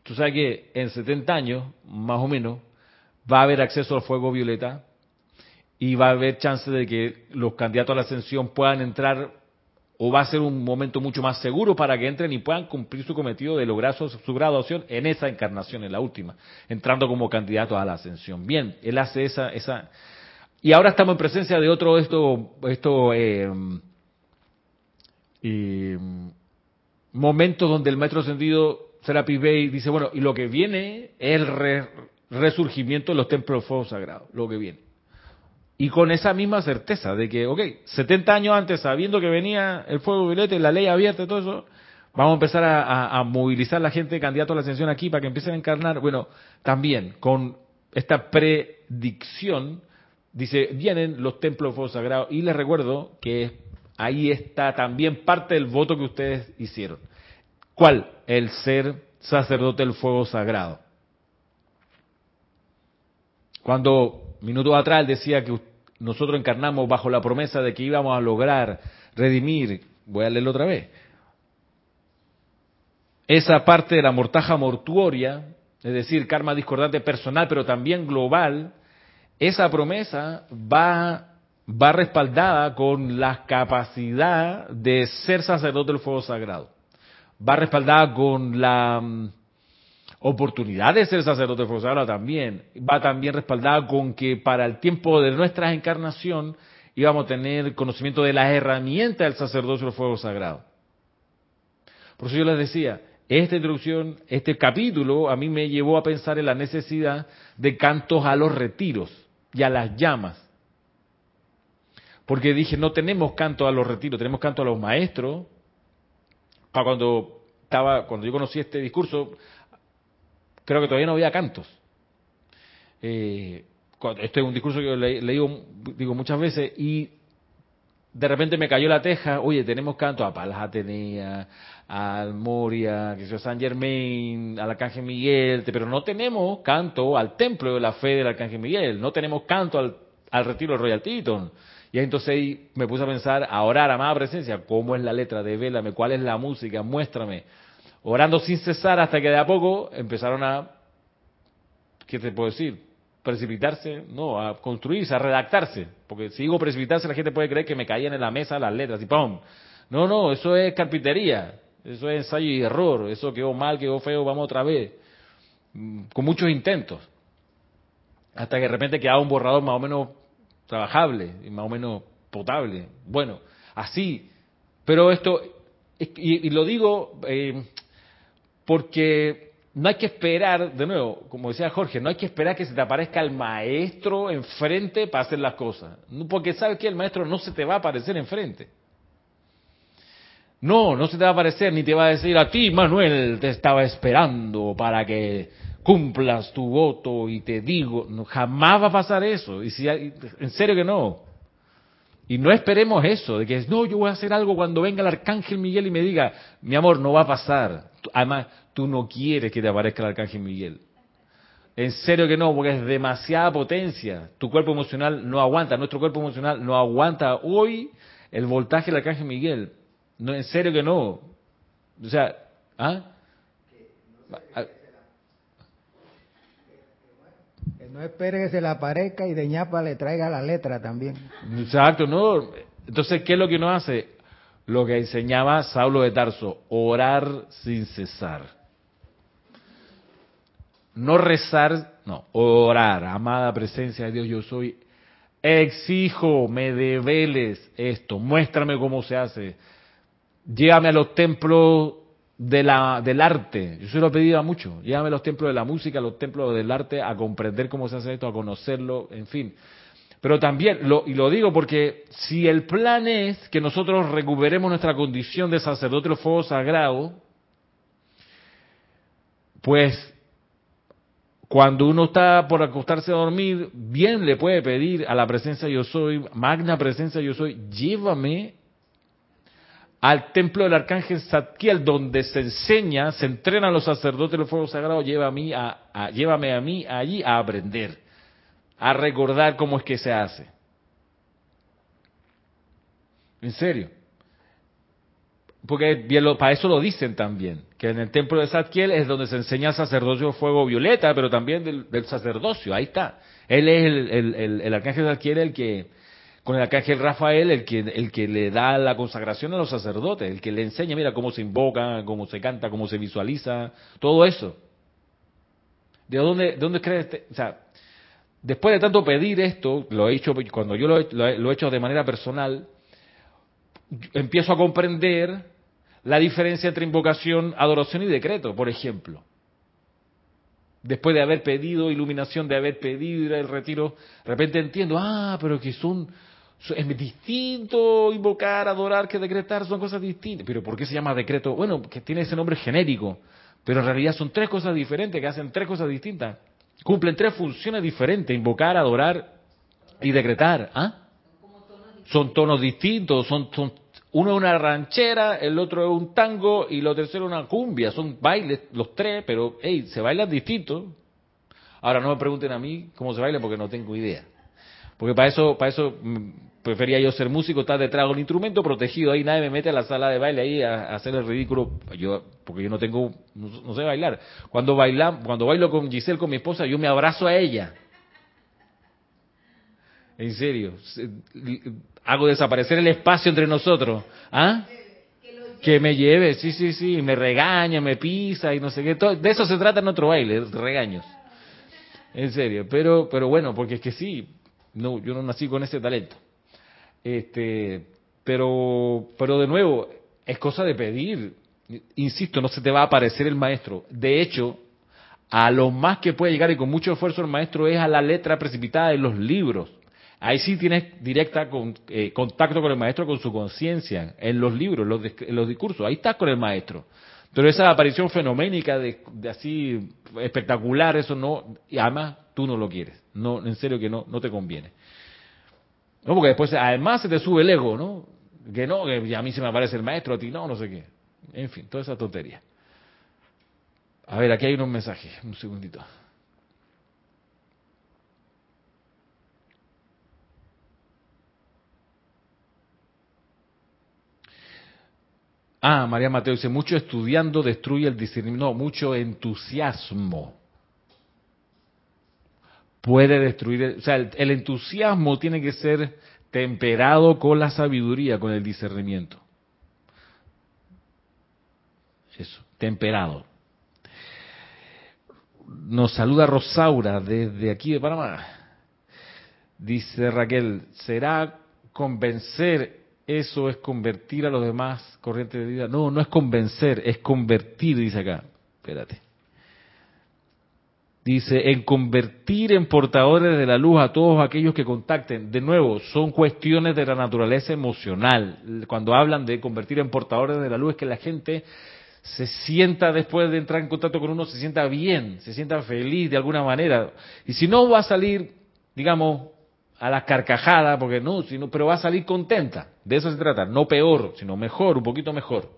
tú sabes que en 70 años, más o menos, va a haber acceso al fuego violeta y va a haber chance de que los candidatos a la ascensión puedan entrar ¿O va a ser un momento mucho más seguro para que entren y puedan cumplir su cometido de lograr su, graduación en esa encarnación, en la última, entrando como candidato a la ascensión? Bien, él hace esa... esa y ahora estamos en presencia de otro esto, esto eh, eh, momento donde el maestro ascendido Serapis Bey dice, bueno, y lo que viene es el re- resurgimiento de los templos de fuego sagrado, lo que viene. Y con esa misma certeza de que, ok, 70 años antes, sabiendo que venía el fuego violeta la ley abierta y todo eso, vamos a empezar a movilizar la gente candidato a la ascensión aquí para que empiecen a encarnar. Bueno, también con esta predicción, dice, vienen los templos de fuego sagrado. Y les recuerdo que ahí está también parte del voto que ustedes hicieron. ¿Cuál? El ser sacerdote del fuego sagrado. Cuando minutos atrás él decía que nosotros encarnamos bajo la promesa de que íbamos a lograr redimir, voy a leerlo otra vez, esa parte de la mortaja mortuoria, es decir, karma discordante personal, pero también global, esa promesa va, va respaldada con la capacidad de ser sacerdote del fuego sagrado. Va respaldada con la mm, oportunidad de ser sacerdote sagrado también. Va también respaldada con que para el tiempo de nuestra encarnación íbamos a tener conocimiento de las herramientas del sacerdocio del fuego sagrado. Por eso yo les decía, esta introducción, este capítulo, a mí me llevó a pensar en la necesidad de cantos a los retiros y a las llamas. Porque dije, no tenemos canto a los retiros, tenemos canto a los maestros. Para cuando estaba, cuando yo conocí este discurso, creo que todavía no había cantos. Eh, este es un discurso que yo le, le digo, muchas veces y de repente me cayó la teja, oye, tenemos canto a Palas Atenea, al Moria, que sea San Germain, al Arcángel Miguel, pero no tenemos canto al templo de la fe del Arcángel Miguel, no tenemos canto al, retiro del Royal Teton. Y entonces me puse a pensar, a orar, amada presencia, ¿cómo es la letra? Devélame, ¿cuál es la música? Muéstrame. Orando sin cesar hasta que de a poco empezaron a, ¿qué te puedo decir? Precipitarse, no, a construirse, a redactarse. Porque si digo precipitarse, la gente puede creer que me caían en la mesa las letras y ¡pum! No, no, eso es carpintería, eso es ensayo y error, eso quedó mal, quedó feo, vamos otra vez. Mm, Con muchos intentos. Hasta que de repente quedaba un borrador más o menos trabajable y más o menos potable. Bueno, así. Pero esto, y, y lo digo eh, porque no hay que esperar, de nuevo, como decía Jorge, no hay que esperar que se te aparezca el maestro enfrente para hacer las cosas. Porque sabes que el maestro no se te va a aparecer enfrente. No, no se te va a aparecer ni te va a decir a ti, Manuel, te estaba esperando para que cumplas tu voto y te digo, jamás va a pasar eso. Y si hay- en serio que no. Y no esperemos eso, de que no, yo voy a hacer algo cuando venga el arcángel Miguel y me diga, mi amor, no va a pasar. Además, tú no quieres que te aparezca el arcángel Miguel. En serio que no, porque es demasiada potencia. Tu cuerpo emocional no aguanta, nuestro cuerpo emocional no aguanta hoy el voltaje del arcángel Miguel. No, en serio que no. O sea, ¿ah? Ah, Que no espere que se le aparezca y de ñapa le traiga la letra también. Exacto, ¿no? Entonces, ¿qué es lo que uno hace? Lo que enseñaba Saulo de Tarso, orar sin cesar. No rezar, no, orar, amada presencia de Dios, yo soy, exijo, me develes esto, muéstrame cómo se hace, llévame a los templos del arte, yo se lo he pedido a mucho, llévame los templos de la música, los templos del arte, a comprender cómo se hace esto, a conocerlo, en fin. Pero también, y lo digo porque si el plan es que nosotros recuperemos nuestra condición de sacerdote del fuego sagrado, pues cuando uno está por acostarse a dormir, bien le puede pedir a la presencia yo soy, magna presencia yo soy, llévame al templo del arcángel Zadkiel, donde se enseña, se entrenan los sacerdotes del fuego sagrado, a mí llévame a mí allí a aprender, a recordar cómo es que se hace. En serio. Porque para eso lo dicen también, que en el templo de Zadkiel es donde se enseña el sacerdocio fuego violeta, pero también del, sacerdocio, ahí está. Él es el, el, el- el arcángel Zadkiel el que con el arcángel Rafael, el que, el que le da la consagración a los sacerdotes, el que le enseña, mira, cómo se invoca, cómo se canta, cómo se visualiza, todo eso. ¿De dónde, de dónde crees? Este? O sea, después de tanto pedir esto, lo he hecho, cuando yo lo, lo he hecho de manera personal, empiezo a comprender la diferencia entre invocación, adoración y decreto, por ejemplo. Después de haber pedido iluminación, de haber pedido el retiro, de repente entiendo, ah, pero que son, es distinto invocar, adorar que decretar, son cosas distintas. Pero ¿por qué se llama decreto? Bueno, que tiene ese nombre genérico, pero en realidad son tres cosas diferentes, que hacen tres cosas distintas. Cumplen tres funciones diferentes, invocar, adorar y decretar. ¿Ah? Son tonos distintos, son, son uno es una ranchera, el otro es un tango y lo tercero una cumbia. Son bailes los tres, pero hey, se bailan distintos. Ahora no me pregunten a mí cómo se baila porque no tengo idea. Porque para eso, para eso mm, prefería yo ser músico, estar detrás de un instrumento protegido ahí, nadie me mete a la sala de baile ahí a, hacer el ridículo, yo, porque yo no tengo, no, sé bailar. Cuando baila, cuando bailo con Giselle, con mi esposa, yo me abrazo a ella. En serio, hago desaparecer el espacio entre nosotros. ¿Ah? Que me lleve, sí, sí, sí, me regaña, me pisa y no sé qué. de eso se trata en otro baile, regaños. En serio, pero, pero bueno, porque es que sí, no, yo no nací con ese talento. Este, pero, pero de nuevo, es cosa de pedir. Insisto, no se te va a aparecer el maestro. De hecho, a lo más que puede llegar y con mucho esfuerzo el maestro es a la letra precipitada de los libros. Ahí sí tienes directa con, eh, contacto con el maestro, con su conciencia, en los libros, en los, discursos. Ahí estás con el maestro. Pero esa aparición fenoménica de, así espectacular, eso no, y además tú no lo quieres. No, en serio que no, no te conviene. No, porque después además se te sube el ego, ¿no? Que no, que a mí se me aparece el maestro, a ti no, no sé qué. En fin, toda esa tontería. A ver, aquí hay unos mensajes, un segundito. Ah, María Mateo dice, mucho estudiando destruye el discernimiento. No, mucho entusiasmo puede destruir. O sea, el, entusiasmo tiene que ser temperado con la sabiduría, con el discernimiento. Eso, temperado. Nos saluda Rosaura desde aquí de Panamá. Dice Raquel, ¿será convencer eso es convertir a los demás corriente de vida. No, no es convencer, es convertir, dice acá. Espérate. Dice, en convertir en portadores de la luz a todos aquellos que contacten. De nuevo, son cuestiones de la naturaleza emocional. Cuando hablan de convertir en portadores de la luz es que la gente se sienta después de entrar en contacto con uno, se sienta bien, se sienta feliz de alguna manera. Y si no va a salir, digamos, a la carcajada, porque no, sino, pero va a salir contenta. De eso se trata, no peor, sino mejor, un poquito mejor.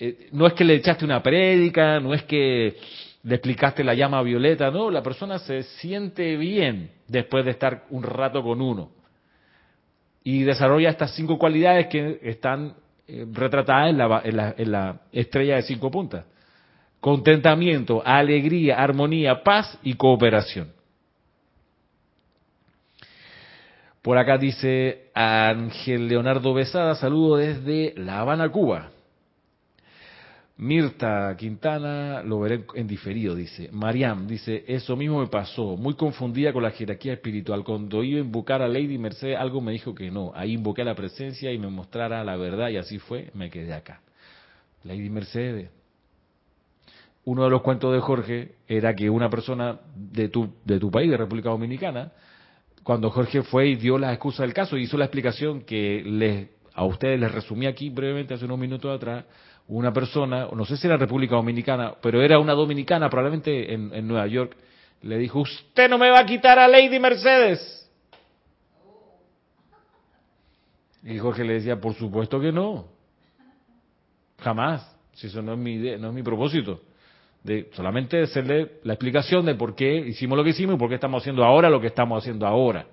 Eh, no es que le echaste una prédica, no es que le explicaste la llama violeta, no, la persona se siente bien después de estar un rato con uno. Y desarrolla estas cinco cualidades que están eh, retratadas en la, en, la, en la estrella de cinco puntas. Contentamiento, alegría, armonía, paz y cooperación. Por acá dice Ángel Leonardo Besada, saludo desde La Habana, Cuba. Mirta Quintana, lo veré en diferido, dice. Mariam dice, eso mismo me pasó, muy confundida con la jerarquía espiritual. Cuando iba a invocar a Lady Mercedes, algo me dijo que no. Ahí invoqué la presencia y me mostrara la verdad y así fue, me quedé acá. Lady Mercedes. Uno de los cuentos de Jorge era que una persona de tu, de tu país, de República Dominicana, cuando Jorge fue y dio la excusa del caso, hizo la explicación que les, a ustedes les resumí aquí brevemente hace unos minutos atrás, una persona, no sé si era República Dominicana, pero era una dominicana, probablemente en, en Nueva York, le dijo, usted no me va a quitar a Lady Mercedes. Y Jorge le decía, por supuesto que no. Jamás. Si eso no es mi idea, no es mi propósito de solamente hacerle la explicación de por qué hicimos lo que hicimos y por qué estamos haciendo ahora lo que estamos haciendo ahora.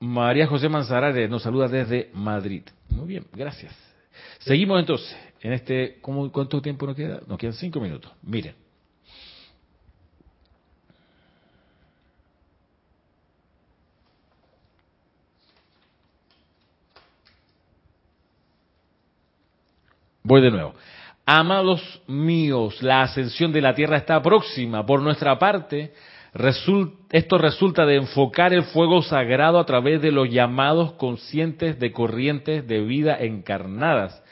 María José Manzanares nos saluda desde Madrid. Muy bien, gracias. Seguimos entonces en este. ¿cómo, ¿Cuánto tiempo nos queda? Nos quedan cinco minutos. Miren. Voy de nuevo. Amados míos, la ascensión de la tierra está próxima. Por nuestra parte, esto resulta de enfocar el fuego sagrado a través de los llamados conscientes de corrientes de vida encarnadas.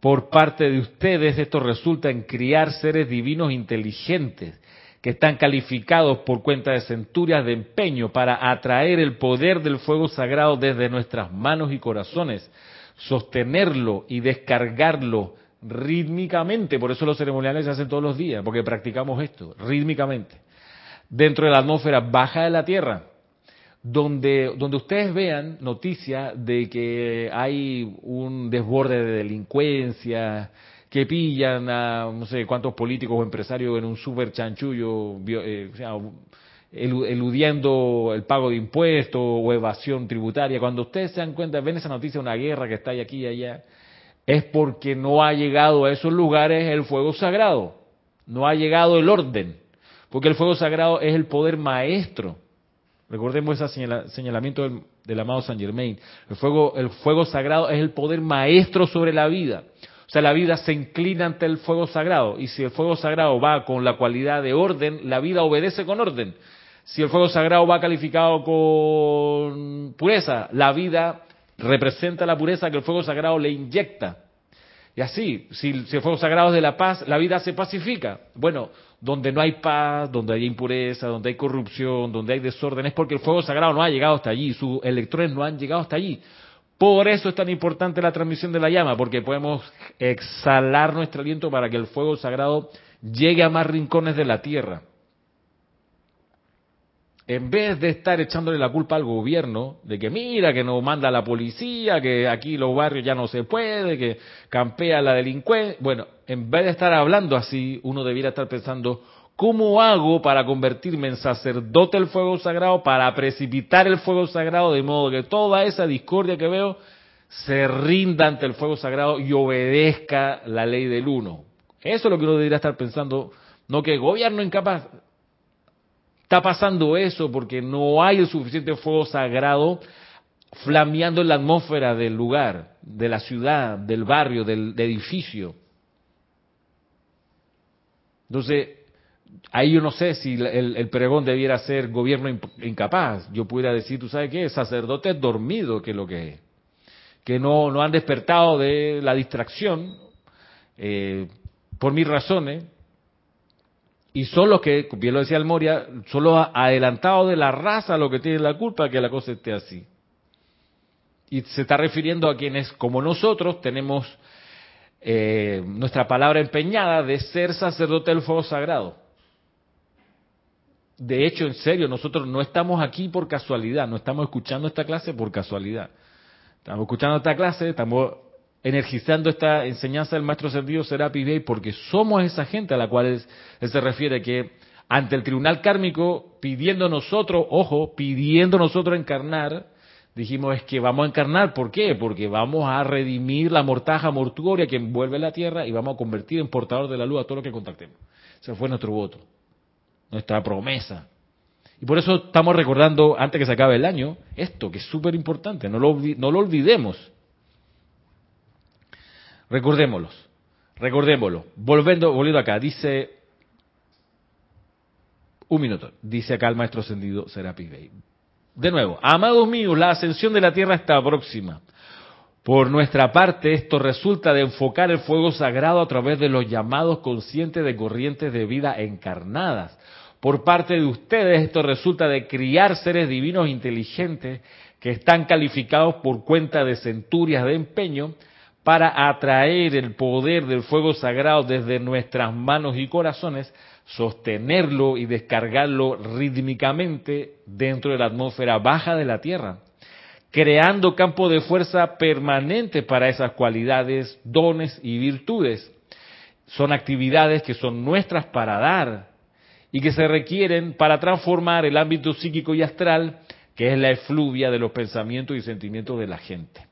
Por parte de ustedes, esto resulta en criar seres divinos inteligentes que están calificados por cuenta de centurias de empeño para atraer el poder del fuego sagrado desde nuestras manos y corazones, sostenerlo y descargarlo rítmicamente. Por eso los ceremoniales se hacen todos los días, porque practicamos esto, rítmicamente dentro de la atmósfera baja de la Tierra, donde, donde ustedes vean noticias de que hay un desborde de delincuencia, que pillan a no sé cuántos políticos o empresarios en un super chanchullo, eh, eludiendo el pago de impuestos o evasión tributaria. Cuando ustedes se dan cuenta, ven esa noticia, una guerra que está aquí y allá, es porque no ha llegado a esos lugares el fuego sagrado, no ha llegado el orden. Porque el fuego sagrado es el poder maestro. Recordemos ese señalamiento del, amado San Germain. El fuego, el fuego sagrado es el poder maestro sobre la vida. O sea, la vida se inclina ante el fuego sagrado. Y si el fuego sagrado va con la cualidad de orden, la vida obedece con orden. Si el fuego sagrado va calificado con pureza, la vida representa la pureza que el fuego sagrado le inyecta. Y así, si, si el fuego sagrado es de la paz, la vida se pacifica. Bueno, donde no hay paz, donde hay impureza, donde hay corrupción, donde hay desorden, es porque el fuego sagrado no ha llegado hasta allí, sus electrones no han llegado hasta allí. Por eso es tan importante la transmisión de la llama, porque podemos exhalar nuestro aliento para que el fuego sagrado llegue a más rincones de la tierra en vez de estar echándole la culpa al gobierno, de que mira, que nos manda la policía, que aquí los barrios ya no se puede, que campea la delincuencia, bueno, en vez de estar hablando así, uno debiera estar pensando, ¿cómo hago para convertirme en sacerdote del fuego sagrado, para precipitar el fuego sagrado, de modo que toda esa discordia que veo se rinda ante el fuego sagrado y obedezca la ley del uno? Eso es lo que uno debería estar pensando, no que el gobierno incapaz, Está pasando eso porque no hay el suficiente fuego sagrado flameando en la atmósfera del lugar, de la ciudad, del barrio, del, edificio. Entonces, ahí yo no sé si el, pregón debiera ser gobierno incapaz. Yo pudiera decir, ¿tú sabes qué? Sacerdote dormido, que es lo que es. Que no, no han despertado de la distracción, eh, por mis razones, y son los que, bien lo decía el Moria, son los adelantados de la raza los que tienen la culpa que la cosa esté así. Y se está refiriendo a quienes, como nosotros, tenemos eh, nuestra palabra empeñada de ser sacerdote del fuego sagrado. De hecho, en serio, nosotros no estamos aquí por casualidad, no estamos escuchando esta clase por casualidad. Estamos escuchando esta clase, estamos energizando esta enseñanza del maestro sentido Serapi Bey porque somos esa gente a la cual él, se refiere que ante el tribunal kármico pidiendo nosotros, ojo, pidiendo nosotros encarnar, dijimos es que vamos a encarnar, ¿por qué? Porque vamos a redimir la mortaja mortuoria que envuelve la tierra y vamos a convertir en portador de la luz a todo lo que contactemos. Ese fue nuestro voto, nuestra promesa. Y por eso estamos recordando, antes que se acabe el año, esto, que es súper importante, no lo, no lo olvidemos. Recordémoslos, recordémoslo. Volviendo, volviendo acá, dice, un minuto, dice acá el maestro ascendido Serapi Bey. De nuevo, amados míos, la ascensión de la tierra está próxima. Por nuestra parte, esto resulta de enfocar el fuego sagrado a través de los llamados conscientes de corrientes de vida encarnadas. Por parte de ustedes, esto resulta de criar seres divinos inteligentes que están calificados por cuenta de centurias de empeño para atraer el poder del fuego sagrado desde nuestras manos y corazones, sostenerlo y descargarlo rítmicamente dentro de la atmósfera baja de la Tierra, creando campo de fuerza permanente para esas cualidades, dones y virtudes. Son actividades que son nuestras para dar y que se requieren para transformar el ámbito psíquico y astral, que es la efluvia de los pensamientos y sentimientos de la gente.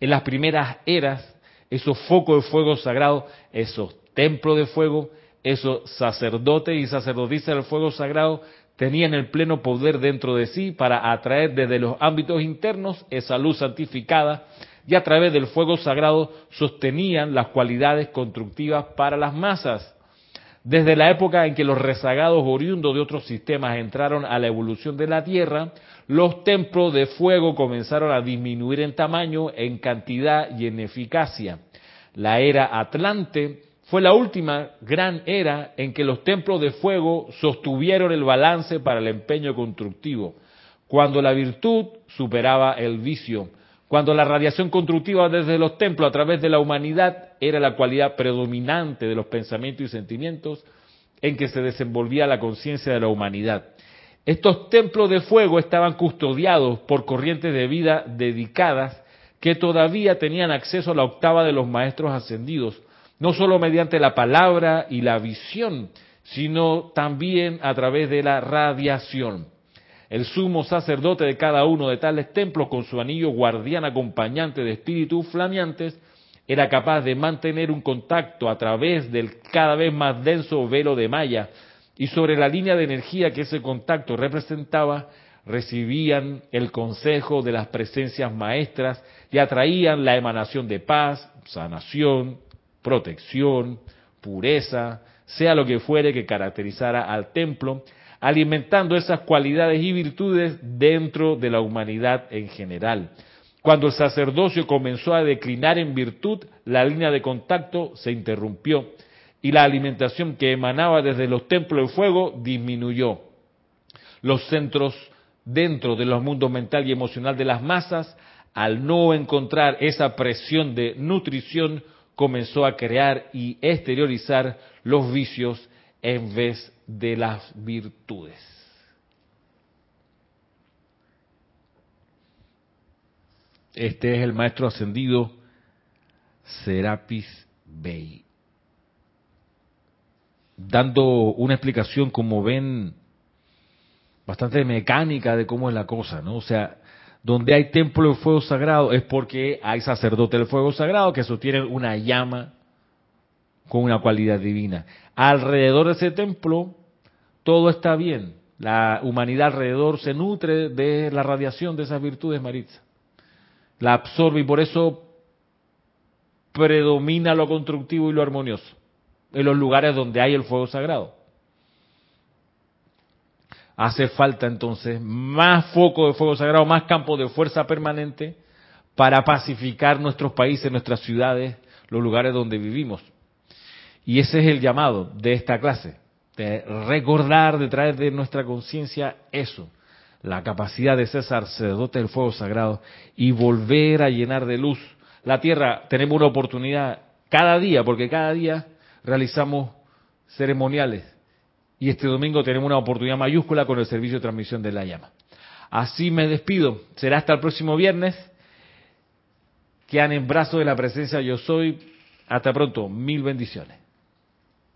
En las primeras eras, esos focos de fuego sagrado, esos templos de fuego, esos sacerdotes y sacerdotisas del fuego sagrado tenían el pleno poder dentro de sí para atraer desde los ámbitos internos esa luz santificada y a través del fuego sagrado sostenían las cualidades constructivas para las masas. Desde la época en que los rezagados oriundos de otros sistemas entraron a la evolución de la Tierra, los templos de fuego comenzaron a disminuir en tamaño, en cantidad y en eficacia. La era Atlante fue la última gran era en que los templos de fuego sostuvieron el balance para el empeño constructivo, cuando la virtud superaba el vicio, cuando la radiación constructiva desde los templos a través de la humanidad era la cualidad predominante de los pensamientos y sentimientos en que se desenvolvía la conciencia de la humanidad. Estos templos de fuego estaban custodiados por corrientes de vida dedicadas que todavía tenían acceso a la octava de los maestros ascendidos, no solo mediante la palabra y la visión, sino también a través de la radiación. El sumo sacerdote de cada uno de tales templos, con su anillo guardián acompañante de espíritus flameantes, era capaz de mantener un contacto a través del cada vez más denso velo de malla y sobre la línea de energía que ese contacto representaba, recibían el consejo de las presencias maestras y atraían la emanación de paz, sanación, protección, pureza, sea lo que fuere que caracterizara al templo, alimentando esas cualidades y virtudes dentro de la humanidad en general. Cuando el sacerdocio comenzó a declinar en virtud, la línea de contacto se interrumpió y la alimentación que emanaba desde los templos de fuego disminuyó. Los centros dentro de los mundos mental y emocional de las masas, al no encontrar esa presión de nutrición, comenzó a crear y exteriorizar los vicios en vez de las virtudes. Este es el maestro ascendido Serapis Bey. Dando una explicación, como ven, bastante mecánica de cómo es la cosa, ¿no? O sea, donde hay templo de fuego sagrado es porque hay sacerdote del fuego sagrado que sostienen una llama con una cualidad divina. Alrededor de ese templo todo está bien. La humanidad alrededor se nutre de la radiación de esas virtudes, Maritza. La absorbe y por eso predomina lo constructivo y lo armonioso en los lugares donde hay el fuego sagrado. Hace falta entonces más foco de fuego sagrado, más campo de fuerza permanente para pacificar nuestros países, nuestras ciudades, los lugares donde vivimos. Y ese es el llamado de esta clase, de recordar, de traer de nuestra conciencia eso, la capacidad de ser sacerdote del fuego sagrado y volver a llenar de luz la tierra. Tenemos una oportunidad cada día, porque cada día realizamos ceremoniales y este domingo tenemos una oportunidad mayúscula con el servicio de transmisión de la llama. Así me despido. Será hasta el próximo viernes. Quedan en brazos de la presencia yo soy. Hasta pronto. Mil bendiciones.